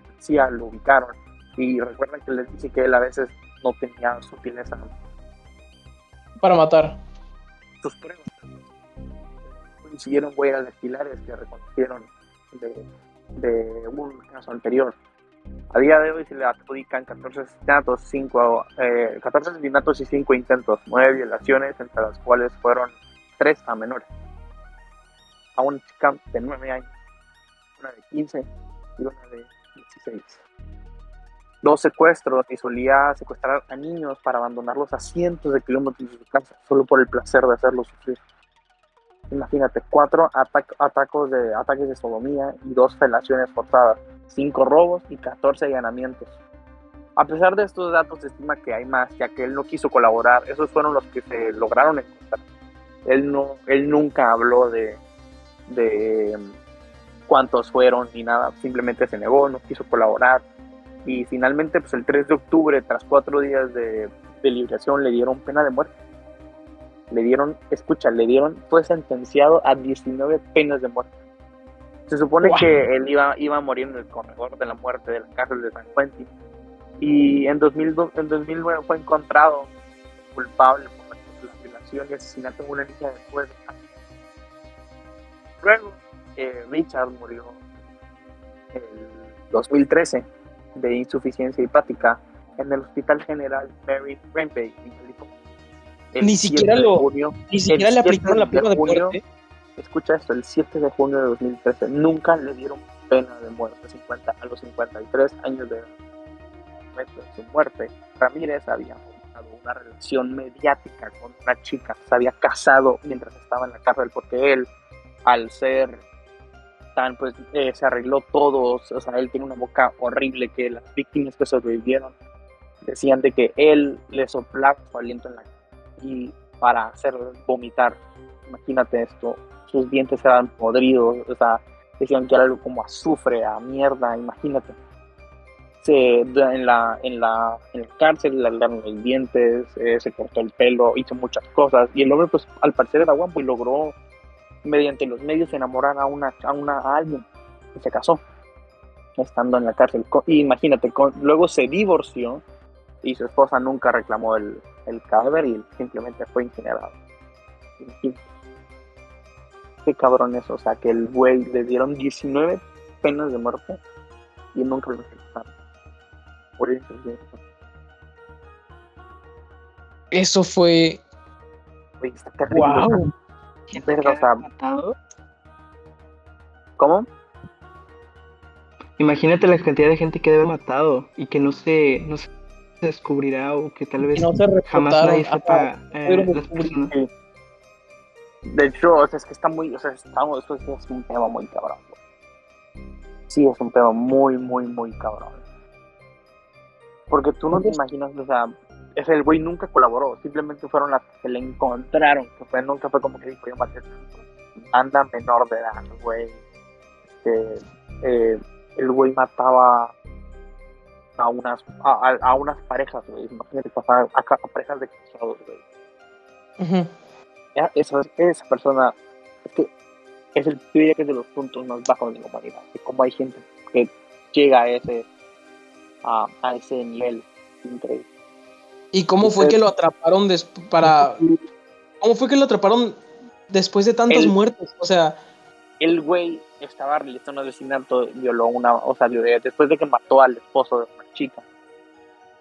policías lo ubicaron y recuerdan que les dice que él a veces no tenía sutileza Para matar. sus pruebas. Consiguieron huellas dactilares que reconocieron de, de un caso anterior. A día de hoy se le adjudican 14 asesinatos, 5, eh, 14 asesinatos y 5 intentos, 9 violaciones, entre las cuales fueron 3 a menores. A una chica de 9 años, una de 15 y una de 16. Dos secuestros y solía secuestrar a niños para abandonarlos a cientos de kilómetros de su casa, solo por el placer de hacerlos sufrir. Imagínate, cuatro atac- atacos de, ataques de sodomía y dos felaciones forzadas, cinco robos y 14 allanamientos. A pesar de estos datos, se estima que hay más, ya que él no quiso colaborar. Esos fueron los que se lograron encontrar. Él, no, él nunca habló de, de cuántos fueron ni nada, simplemente se negó, no quiso colaborar. Y finalmente, pues el 3 de octubre, tras cuatro días de, de liberación, le dieron pena de muerte le dieron, escucha, le dieron, fue sentenciado a 19 penas de muerte. Se supone Wow. que él iba, iba a morir en el corredor de la muerte de la cárcel de San Quentin. Y en, 2002 en 2009 fue encontrado culpable por la violación y asesinato de una niña de. Luego, eh, Richard murió en el 2013 de insuficiencia hepática en el Hospital General Mary Rampey en California. El Ni 7 siquiera de lo- junio- Ni siquiera le 7 aplicaron la de pena de junio, muerte. Escucha esto, el 7 de junio de 2013 nunca le dieron pena de muerte 50, a los 53 años de su muerte, Ramírez había formado una relación mediática con una chica, se había casado mientras estaba en la cárcel porque él, al ser tan, pues eh, se arregló todo, o sea, él tiene una boca horrible que las víctimas que sobrevivieron decían de que él le soplaba su aliento en la y para hacer vomitar. Imagínate esto, sus dientes eran podridos, o sea, decían que era algo como azufre, a mierda, imagínate. Se, en, la, en, la, en la cárcel le arreglaron los dientes, eh, se cortó el pelo, hizo muchas cosas. Y el hombre, pues, al parecer era guapo y logró, mediante los medios, enamorar a una, a una a alguien. y se casó, estando en la cárcel. Y imagínate, con- luego se divorció y su esposa nunca reclamó el, el cadáver y simplemente fue incinerado. Qué cabrón eso, o sea, que el güey le dieron 19 penas de muerte y nunca lo ejecutaron. Por eso, Eso fue. güey, está terrible. ¡Wow! verga, o sea, matado. ¿Cómo? Imagínate la cantidad de gente que debe haber matado y que no se, no se descubrirá o que tal vez Y no se jamás nadie sepa eh, las personas. Sí. De hecho, o sea, es que está muy, o sea, estamos, eso es un tema muy cabrón. güey. Sí, es un tema muy, muy, muy cabrón. Porque tú no te imaginas, o sea, es el güey nunca colaboró, simplemente fueron las que le encontraron, que fue, nunca fue como que dijo, yo maté tanto". Anda menor de edad, güey. Este, eh, el güey mataba a unas, a, a- unas parejas, güey. Imagínate pasar a, parejas de casados, güey. Ya, esa, esa persona es que es el diría que es de los puntos más bajos de la humanidad de cómo hay gente que llega a ese a, a ese nivel increíble ¿Y cómo fue que lo atraparon para. ¿Cómo fue que lo atraparon después de tantas El- muertes? O sea, el güey estaba realizando un asesinato violó una o sea después de que mató al esposo de una chica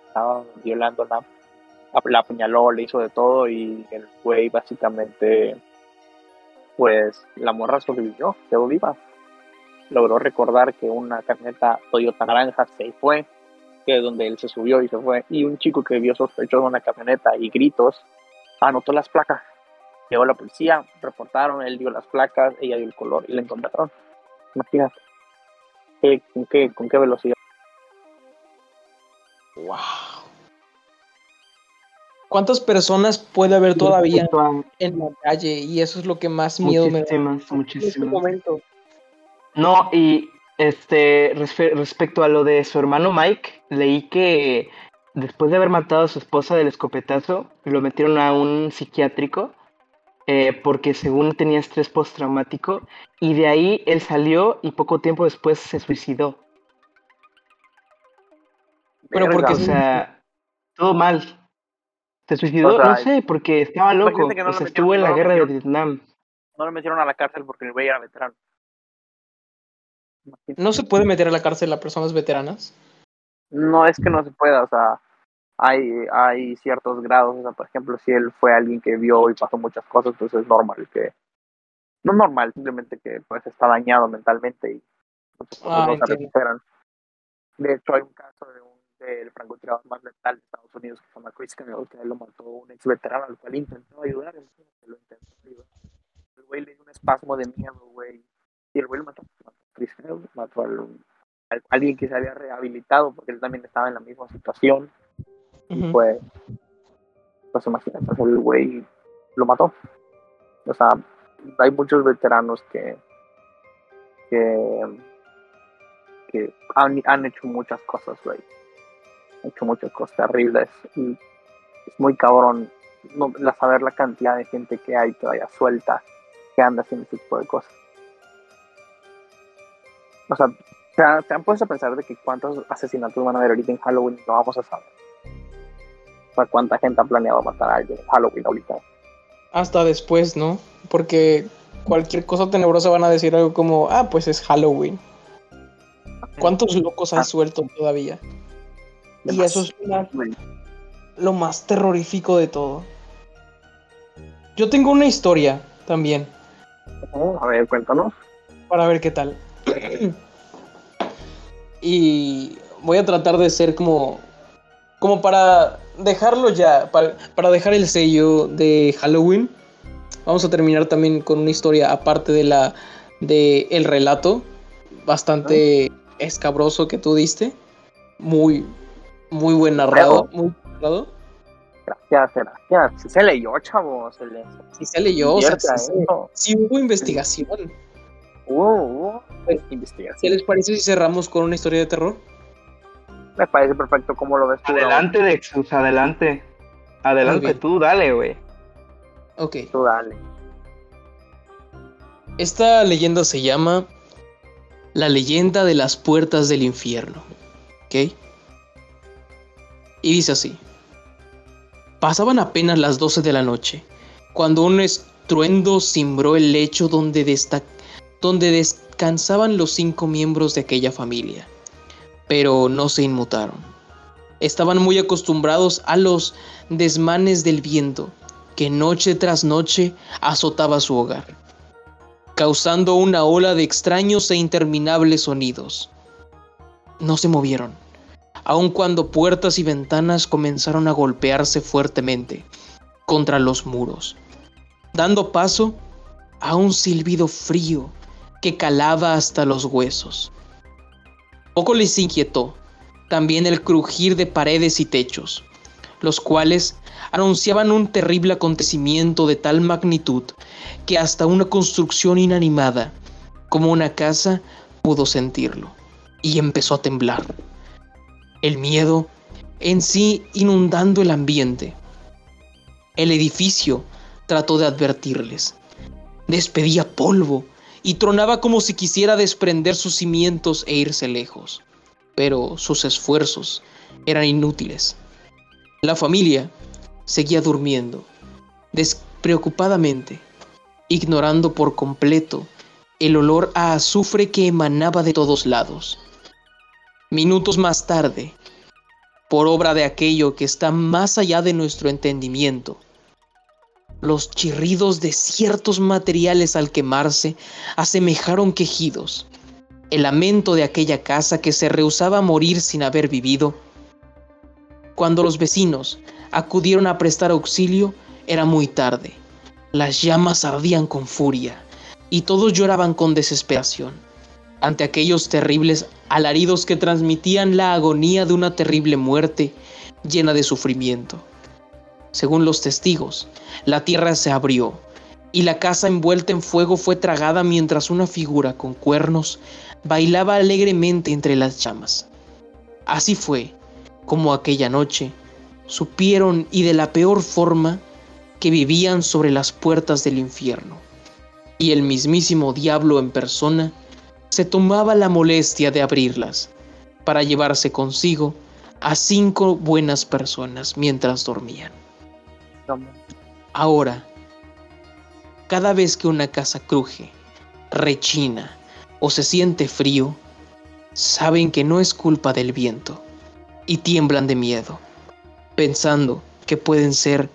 estaba violándola la apuñaló le hizo de todo y el güey básicamente pues la morra sobrevivió quedó viva. Logró recordar que una camioneta Toyota naranja se fue que es donde él se subió y se fue y un chico que vio sospechoso una camioneta y gritos anotó las placas. Llegó la policía reportaron él dio las placas ella dio el color y la encontraron. Imagínate. ¿Qué- con qué con qué velocidad wow. ¿Cuántas personas puede haber todavía en la calle? Y eso es lo que más miedo me da. Muchísimas, En este muchísimas. momento. No, y este respe- respecto a lo de su hermano Mike, leí que después de haber matado a su esposa del escopetazo, lo metieron a un psiquiátrico eh, porque según tenía estrés postraumático y de ahí él salió y poco tiempo después se suicidó. Pero porque O sea, todo mal. Se suicidó, O sea, no sé, porque estaba loco. no o sea, estuvo en la guerra de. Vietnam. no lo metieron a la cárcel porque el güey era veterano Imagínate. ¿No se puede meter a la cárcel a personas veteranas? No es que no se pueda, o sea, hay, hay ciertos grados, o sea, por ejemplo, si él fue alguien que vio y pasó muchas cosas, pues es normal que, no normal, simplemente que pues está dañado mentalmente y cosas Ah, no se recuperan. De hecho, hay un caso de del francotirador más letal de Estados Unidos que se llama Chris Camille, que lo mató un ex veterano al cual intentó ayudar, lo intentó ayudar. El güey le dio un espasmo de miedo, güey, y el güey lo mató, mató a Chris Camille, mató al, al- alguien que se había rehabilitado porque él también estaba en la misma situación y Ujú. pues pues imagínate el güey lo mató o sea hay muchos veteranos que que que han, han hecho muchas cosas güey hecho muchas cosas terribles y es muy cabrón no, la saber la cantidad de gente que hay todavía suelta que anda haciendo ese tipo de cosas o sea ¿te, han- te han puesto a pensar de que cuántos asesinatos van a haber ahorita en Halloween no vamos a saber o sea, cuánta gente ha planeado matar a alguien en Halloween ahorita Hasta después, ¿no? Porque cualquier cosa tenebrosa van a decir algo como, ah, pues es Halloween. ¿Cuántos locos Ah. has suelto todavía? Y eso es una- lo más terrorífico de todo. Yo tengo una historia también, A ver, cuéntanos. para ver qué tal. y voy a tratar de ser como, como para dejarlo ya, para, para dejar el sello de Halloween. Vamos a terminar también con una historia aparte de la de el relato bastante escabroso que tú diste. Muy muy buen narrado, muy narrado. Gracias, gracias. Sí se leyó, chavo. Se le Sí se leyó, o sea, Invierta sí, hubo investigación. Hubo, hubo ¿Qué investigación. les parece si cerramos con una historia de terror? Me parece perfecto cómo lo ves tú. Adelante, Dexus, adelante. Adelante tú, dale, güey. Ok. Tú dale. Esta leyenda se llama La leyenda de las puertas del infierno. ¿Ok? Y dice así. Pasaban apenas las 12 de la noche, cuando un estruendo cimbró el lecho donde, donde descansaban los cinco miembros de aquella familia, pero no se inmutaron. Estaban muy acostumbrados a los desmanes del viento que noche tras noche azotaba su hogar, causando una ola de extraños e interminables sonidos. No se movieron, aun cuando puertas y ventanas comenzaron a golpearse fuertemente contra los muros, dando paso a un silbido frío que calaba hasta los huesos. Poco les inquietó también el crujir de paredes y techos, los cuales anunciaban un terrible acontecimiento de tal magnitud que hasta una construcción inanimada, como una casa, pudo sentirlo, y empezó a temblar. El miedo en sí inundando el ambiente. El edificio trató de advertirles. Despedía polvo y tronaba como si quisiera desprender sus cimientos e irse lejos. Pero sus esfuerzos eran inútiles. La familia seguía durmiendo, despreocupadamente, ignorando por completo el olor a azufre que emanaba de todos lados. Minutos más tarde, por obra de aquello que está más allá de nuestro entendimiento, los chirridos de ciertos materiales al quemarse asemejaron quejidos. El lamento de aquella casa que se rehusaba a morir sin haber vivido. Cuando los vecinos acudieron a prestar auxilio, era muy tarde. Las llamas ardían con furia y todos lloraban con desesperación ante aquellos terribles alaridos que transmitían la agonía de una terrible muerte llena de sufrimiento. Según los testigos, la tierra se abrió y la casa envuelta en fuego fue tragada mientras una figura con cuernos bailaba alegremente entre las llamas. Así fue como aquella noche supieron y de la peor forma que vivían sobre las puertas del infierno. Y el mismísimo diablo en persona se tomaba la molestia de abrirlas para llevarse consigo a cinco buenas personas mientras dormían. Ahora, cada vez que una casa cruje, rechina o se siente frío, saben que no es culpa del viento y tiemblan de miedo, pensando que pueden ser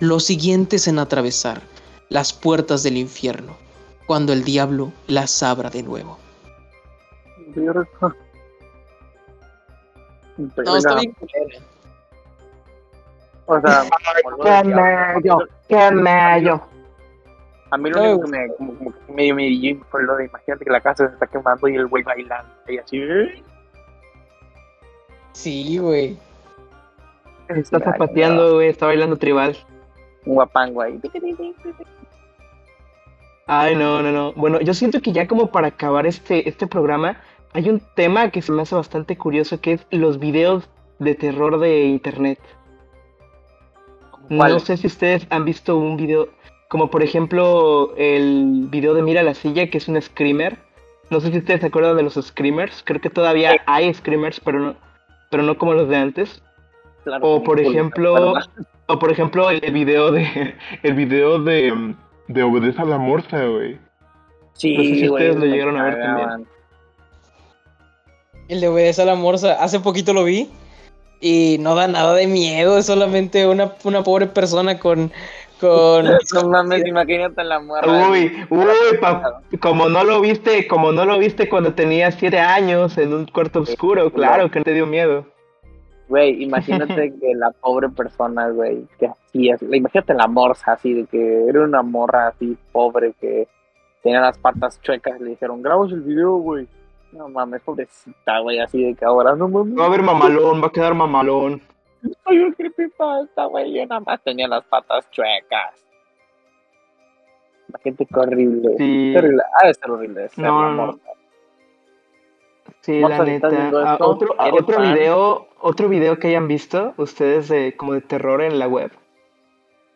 los siguientes en atravesar las puertas del infierno cuando el diablo las abra de nuevo. No, está bien. O sea, qué mello, qué mello. A mí lo único que me, como, que medio me dio fue lo de imagínate que la casa se está quemando y el güey bailando y así. ¿eh? Sí, güey. Está zapateando, güey, está bailando tribal. Un guapango ahí. Ay, no, no, no. Bueno, yo siento que ya como para acabar este, este programa, hay un tema que se me hace bastante curioso, que es los videos de terror de internet. No sé si ustedes han visto un video, como por ejemplo el video de Mira la silla, que es un screamer. No sé si ustedes se acuerdan de los screamers. Creo que todavía hay screamers, pero no, pero no como los de antes. o por ejemplo, o por ejemplo el, video de el video de, de obedece a la morsa, güey. Sí, no sé si güey, ustedes lo llegaron a ver cagaban. también. El de obedece a la morsa. Hace poquito lo vi. Y no da nada de miedo. Es solamente una, una pobre persona con. con No mames, imagínate la morra. Uy, uy, pa- como no lo viste, como no lo viste cuando tenías siete años en un cuarto oscuro, claro que te dio miedo. Güey, imagínate que la pobre persona, güey, que así es. Imagínate la morsa, así, de que era una morra así pobre que tenía las patas chuecas. Le dijeron, grabas el video, güey. No mames, pobrecita, güey, así de que ahora no mames. Va a haber mamalón, va a quedar mamalón. Soy un creepypasta, güey. Yo nada más tenía las patas chuecas. Imagínate qué horrible. Sí. Qué horrible. Ha de ser horrible ser No, la no. Sí, la neta. Ah, otro otro fan. video, otro video que hayan visto ustedes de como de terror en la web.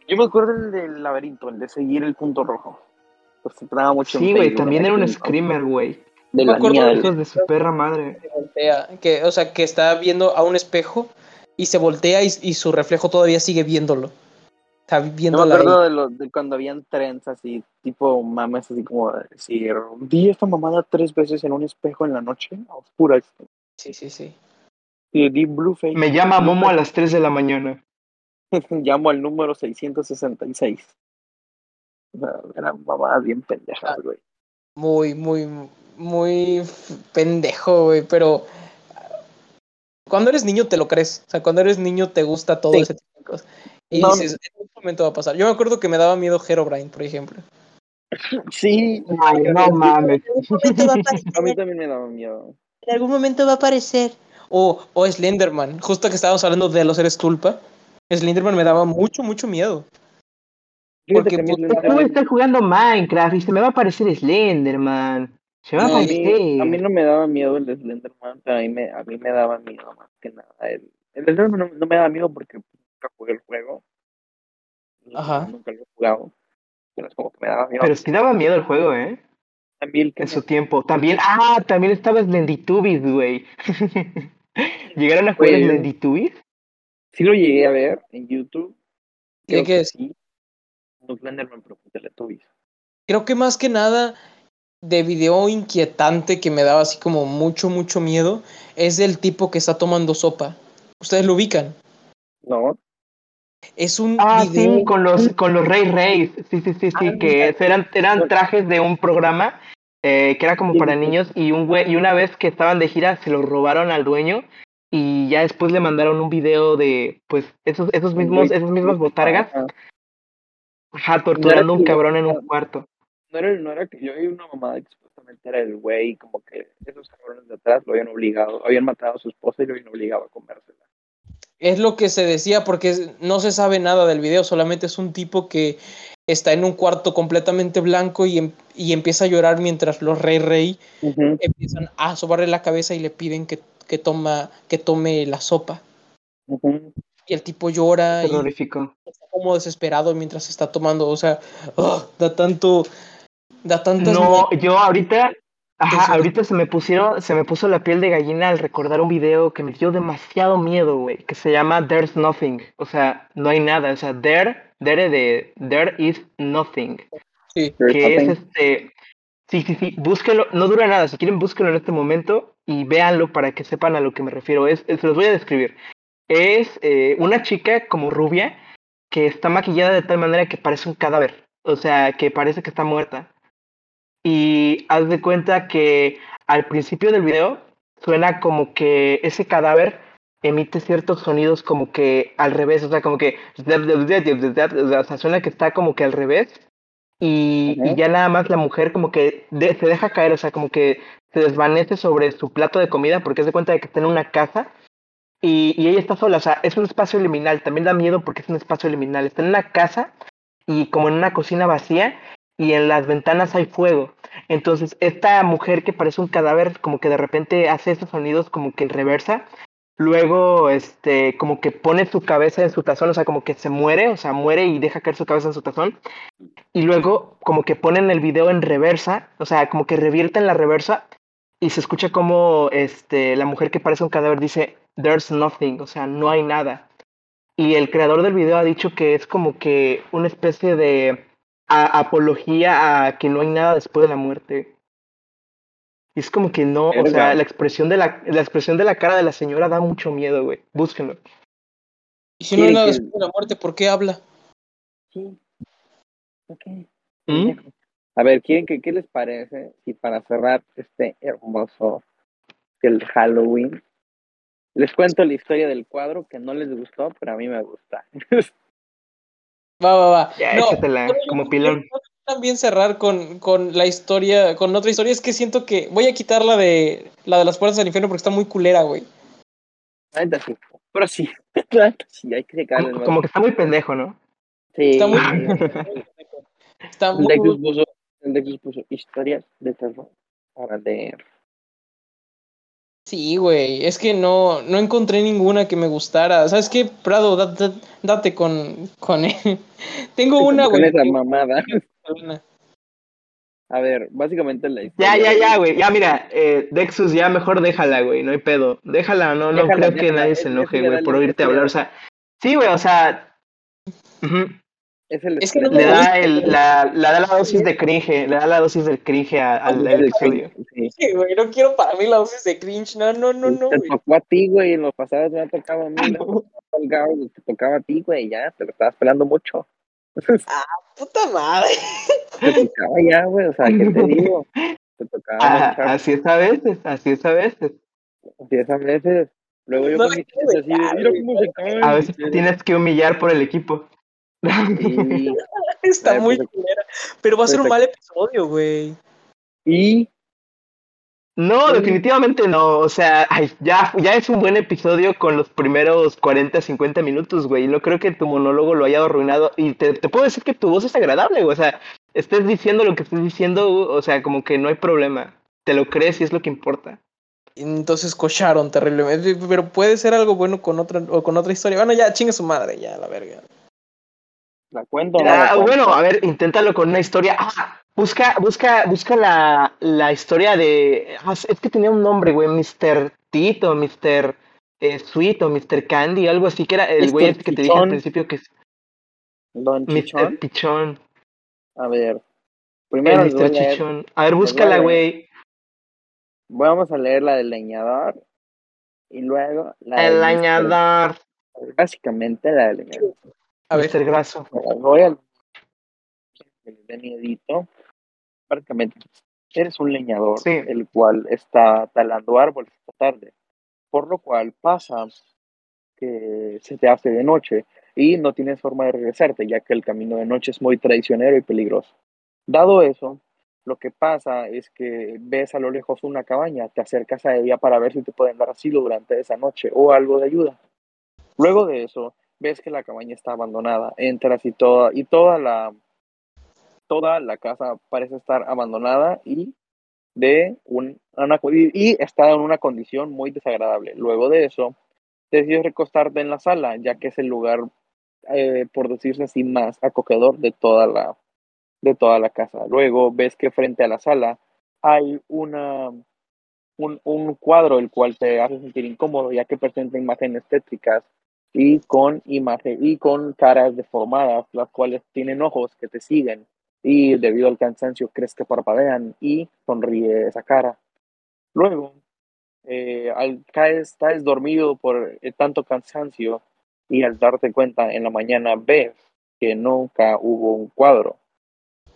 Yo me acuerdo el del laberinto, el de seguir el punto rojo. Pues se daba mucho Sí, güey, también era un screamer, güey. De me la acuerdo niña de del... Hijos de su perra madre. voltea, que, o sea, que está viendo a un espejo y se voltea y, y su reflejo todavía sigue viéndolo. Está Yo me acuerdo de, lo, de cuando habían trends así, tipo mames, así como de decir, vi esta mamada tres veces en un espejo en la noche, a oscuras. Sí, sí, sí. Y di Blueface. Me llama Momo a las 3 de la mañana. Llamo al número 666. O sea, eran mamadas bien pendejas, güey. Muy, muy, muy pendejo, güey, pero cuando eres niño te lo crees. O sea, cuando eres niño te gusta todo Sí. ese tipo de cosas. Y No, dices, en un momento va a pasar. Yo me acuerdo que me daba miedo Herobrine, por ejemplo. Sí, Ay, no mames. a mí también me daba miedo. En algún momento va a aparecer. O, o Slenderman, justo que estábamos hablando de los seres culpa. Slenderman me daba mucho, mucho miedo. Porque, a pues, Slenderman- ¿Cómo estar jugando Minecraft y se me va a aparecer Slenderman? Se me va No, a aparecer. mí, a mí no me daba miedo el de Slenderman, pero a mí me, a mí me daba miedo más que nada. El, el Slenderman no, no me daba miedo porque nunca jugué el juego. Ajá. Nunca lo he jugado. Pero es como que me daba miedo. Pero sí daba miedo el juego, ¿eh? que En me- su tiempo. También, ah, también estaba Slenditubbies, güey. ¿Llegaron a jugar Pues- Slenditubbies? sí lo llegué a ver en YouTube. ¿Qué- Creo qué que es? Sí. No Slenderman, pero con Teletubbies. Creo que más que nada de video inquietante que me daba así como mucho, mucho miedo es del tipo que está tomando sopa. ¿Ustedes lo ubican? No, Es un Ah, video... sí, con los, con los Rey Reyes. Sí, sí, sí, sí, Ah, que eran, eran trajes de un programa eh, que era como para niños y, un güey, y una vez que estaban de gira se lo robaron al dueño y ya después le mandaron un video de, pues, esos, esos mismos, esas mismas botargas, Ajá. torturando a un cabrón en un cuarto. No era, no era que yo vi una mamada que supuestamente era el güey, como que esos cabrones de atrás lo habían obligado, habían matado a su esposa y lo habían obligado a comérsela. Es lo que se decía porque no se sabe nada del video, solamente es un tipo que está en un cuarto completamente blanco y, em- y empieza a llorar mientras los rey rey empiezan a sobarle la cabeza y le piden que, que, toma, que tome la sopa. Y el tipo llora y está como desesperado mientras está tomando, o sea, da tanto, da tantas No, yo ahorita, ajá, ahorita se me pusieron, se me puso la piel de gallina al recordar un video que me dio demasiado miedo, güey, que se llama There's Nothing, o sea, no hay nada, o sea, there, there de there is nothing, Sí. Que es nothing. este, sí, sí, sí, búsquelo, no dura nada, si quieren búsquelo en este momento y véanlo para que sepan a lo que me refiero, es, es- se los voy a describir, es eh, una chica como rubia que está maquillada de tal manera que parece un cadáver, o sea, que parece que está muerta. Y haz de cuenta que al principio del video suena como que ese cadáver emite ciertos sonidos como que al revés, o sea, como que, o sea, suena que está como que al revés. Y, y ya nada más la mujer como que de- se deja caer, o sea, como que se desvanece sobre su plato de comida porque se cuenta de que está en una casa y, y ella está sola, o sea, es un espacio liminal, también da miedo porque es un espacio liminal, está en una casa y como en una cocina vacía y en las ventanas hay fuego. Entonces, esta mujer que parece un cadáver, como que de repente hace esos sonidos como que en reversa, luego, este, como que pone su cabeza en su tazón, o sea, como que se muere, o sea, muere y deja caer su cabeza en su tazón, y luego como que ponen el video en reversa, o sea, como que revierten la reversa y se escucha como este, la mujer que parece un cadáver dice, there's nothing, o sea, no hay nada. Y el creador del video ha dicho que es como que una especie de a- apología a que no hay nada después de la muerte. Y es como que no, o sea, la expresión de la, la expresión de la cara de la señora da mucho miedo, güey. Búsquenlo. Y si no hay nada que- después de la muerte, ¿por qué habla? Sí. Ok. ¿Mm? A ver, ¿quieren que, ¿qué les parece si para cerrar este hermoso el Halloween les cuento la historia del cuadro que no les gustó, pero a mí me gusta? Va, va, va. Ya, No, échatela, como pilón. también cerrar con, con la historia, con otra historia. Es que siento que voy a quitar la de la de las puertas del infierno porque está muy culera, güey. Sí. Pero sí, sí, hay que sacarles Como, como que está muy pendejo, ¿no? Sí, Está muy. está muy. Dexus puso, Dexus puso historias de terror para leer. Sí, güey. Es que no, no encontré ninguna que me gustara. ¿Sabes qué, Prado? Da- da- date con, con él. Tengo una, Con güey. esa que- mamada. A ver, básicamente la Ya, historia. ya, ya, es- güey. Ya, mira, eh, Dexus, ya mejor déjala, güey. No hay pedo. Déjala, no, no Déjala, creo que nadie se enoje, güey, por oírte hablar. O sea, sí, güey, o sea. ujú, Es, el Es que no Le da, el, la, le da la dosis de cringe, le da la dosis del cringe a- al, episodio. Sí. Sí, güey, no quiero para mí la dosis de cringe. No, no, no, no, te güey. tocó a ti, güey, en los pasados me ha tocado a mí, ¿no? Te tocaba a ti, güey, ya, te lo estabas pelando mucho. Puta madre. Te tocaba ya, güey, o sea, ¿qué te digo? Te tocaba Ah, así es a veces, así es a veces. diez a veces. Luego yo No así mira cómo se. A veces tienes que humillar por el equipo. Y, Está Ay, muy pues, culera. Pero va a ser un mal episodio, güey. y No, Sí. definitivamente no. O sea, ay, ya, ya es un buen episodio con los primeros 40, 50 minutos, güey. No creo que tu monólogo lo haya arruinado. Y te, te puedo decir que tu voz es agradable, güey. O sea, estés diciendo lo que estés diciendo, o sea, como que no hay problema. Te lo crees y es lo que importa. Entonces cocharon terriblemente. Pero puede ser algo bueno con otra, o con otra historia. Bueno, ya, chinga su madre, ya, la verga. La cuento. no la Ah, cuento? bueno, a ver, inténtalo con una historia. Ah, busca, busca, busca la, la historia de. ah, es que tenía un nombre, güey, Mr. Tito, Mr. Eh, Sweet o Mr. Candy, algo así, que era el güey este que te dije al principio que es Don Chichón. Mr. Pichón. A ver, primero El Mr. Chichón. A ver, búscala, güey. vamos a leer la del leñador y luego la El leñador. Básicamente la del leñador. A ver, Mr. Graso. Ahora voy al que les dé miedito. Prácticamente, eres un leñador, Sí. el cual está talando árboles esta tarde, por lo cual pasa que se te hace de noche y no tienes forma de regresarte, ya que el camino de noche es muy traicionero y peligroso. Dado eso, lo que pasa es que ves a lo lejos una cabaña, te acercas a ella para ver si te pueden dar asilo durante esa noche o algo de ayuda. Luego de eso, ves que la cabaña está abandonada, entras y toda y toda la toda la casa parece estar abandonada y de un, una, y, está en una condición muy desagradable. Luego de eso, decides recostarte en la sala, ya que es el lugar, eh, por decirse así, más acogedor de toda la de toda la casa. Luego ves que frente a la sala hay una un, un cuadro el cual te hace sentir incómodo, ya que presenta imágenes tétricas y con imagen y con caras deformadas, las cuales tienen ojos que te siguen y debido al cansancio crees que parpadean y sonríe esa cara. Luego, eh, al caes, caes dormido por eh, tanto cansancio y al darte cuenta en la mañana ves que nunca hubo un cuadro,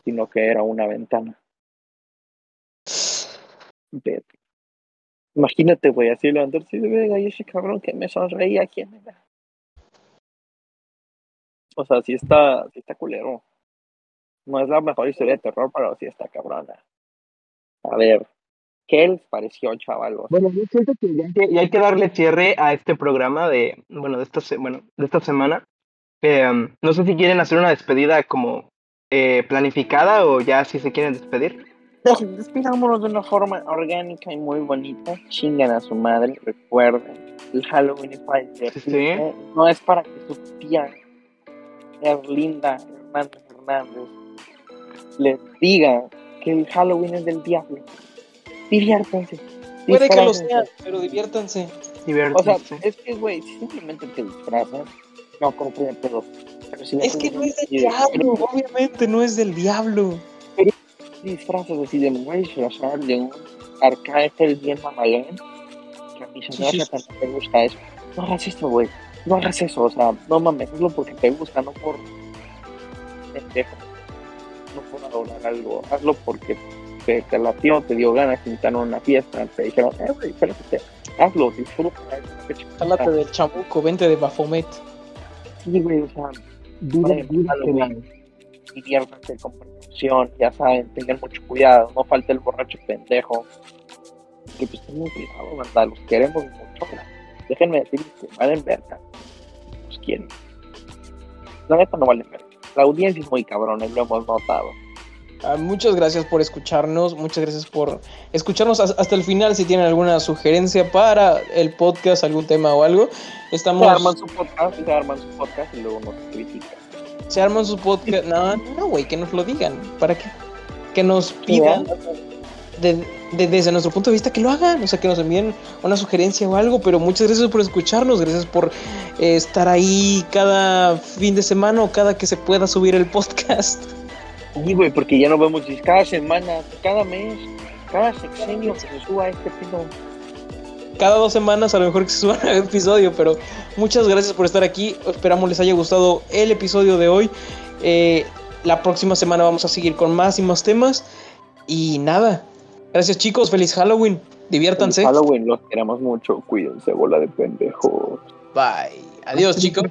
sino que era una ventana. Imagínate, güey, así levantarse de verga y ese cabrón que me sonreía, ¿quién era? O sea, sí está, sí está culero. No es la mejor historia de terror, pero sí está cabrona. A ver, ¿qué les pareció, chavalos? Bueno, yo siento que ya hay que, ya hay que darle cierre a este programa de, bueno, de esta, se- bueno, de esta semana. Eh, um, no sé si quieren hacer una despedida como eh, planificada o ya si se quieren despedir. Despidámonos de una forma orgánica y muy bonita. Chingan a su madre, recuerden. El Halloween es para. Sí. No es para que su tía Erlinda Hernández Hernández les diga que el Halloween es del diablo. Diviértanse. puede que lo sea, pero diviértanse. O sea, es que, güey, si simplemente te disfrazas, no compren pedos. Pero si Es que no es del diablo, obviamente no es del diablo. disfrazas así de me disfrazar de un arcángel bien mamalón que a mi Sí, señora sí, también te gusta eso no hagas esto güey no hagas eso o sea no mames hazlo porque te gusta no por pendejo no por adorar algo hazlo porque te, te latió te dio ganas te invitaron a una fiesta te dijeron eh güey espérate hazlo disfruta Jálate del chamuco, vente de Bafomet. sí güey o sea vayan a Halloween, diviértanse con precaución, ya saben, tengan mucho cuidado, no falte el borracho pendejo. Que pues tengan cuidado, banda, los queremos mucho. Déjenme decirles que valen verga. Los quieren. La neta no valen verga. La audiencia es muy cabrona y lo hemos notado. Ah, muchas gracias por escucharnos, muchas gracias por escucharnos has- hasta el final. Si tienen alguna sugerencia para el podcast, algún tema o algo, estamos. Se arman su podcast, se arman su podcast y luego nos critican. se arman su podcast. No, no, güey, que nos lo digan. ¿Para qué? que nos pidan desde nuestro punto de vista que lo hagan, o sea, que nos envíen una sugerencia o algo, pero muchas gracias por escucharnos, gracias por eh, estar ahí cada fin de semana o cada que se pueda subir el podcast. Sí, güey, porque ya nos vemos cada semana, cada mes, cada sexenio que se suba este pido. Cada dos semanas a lo mejor que se suba un episodio, pero muchas gracias por estar aquí. Esperamos les haya gustado el episodio de hoy. Eh, la próxima semana vamos a seguir con más y más temas. Y nada, gracias chicos, feliz Halloween, diviértanse. Feliz Halloween, los queremos mucho, cuídense, bola de pendejos. Bye, adiós chicos.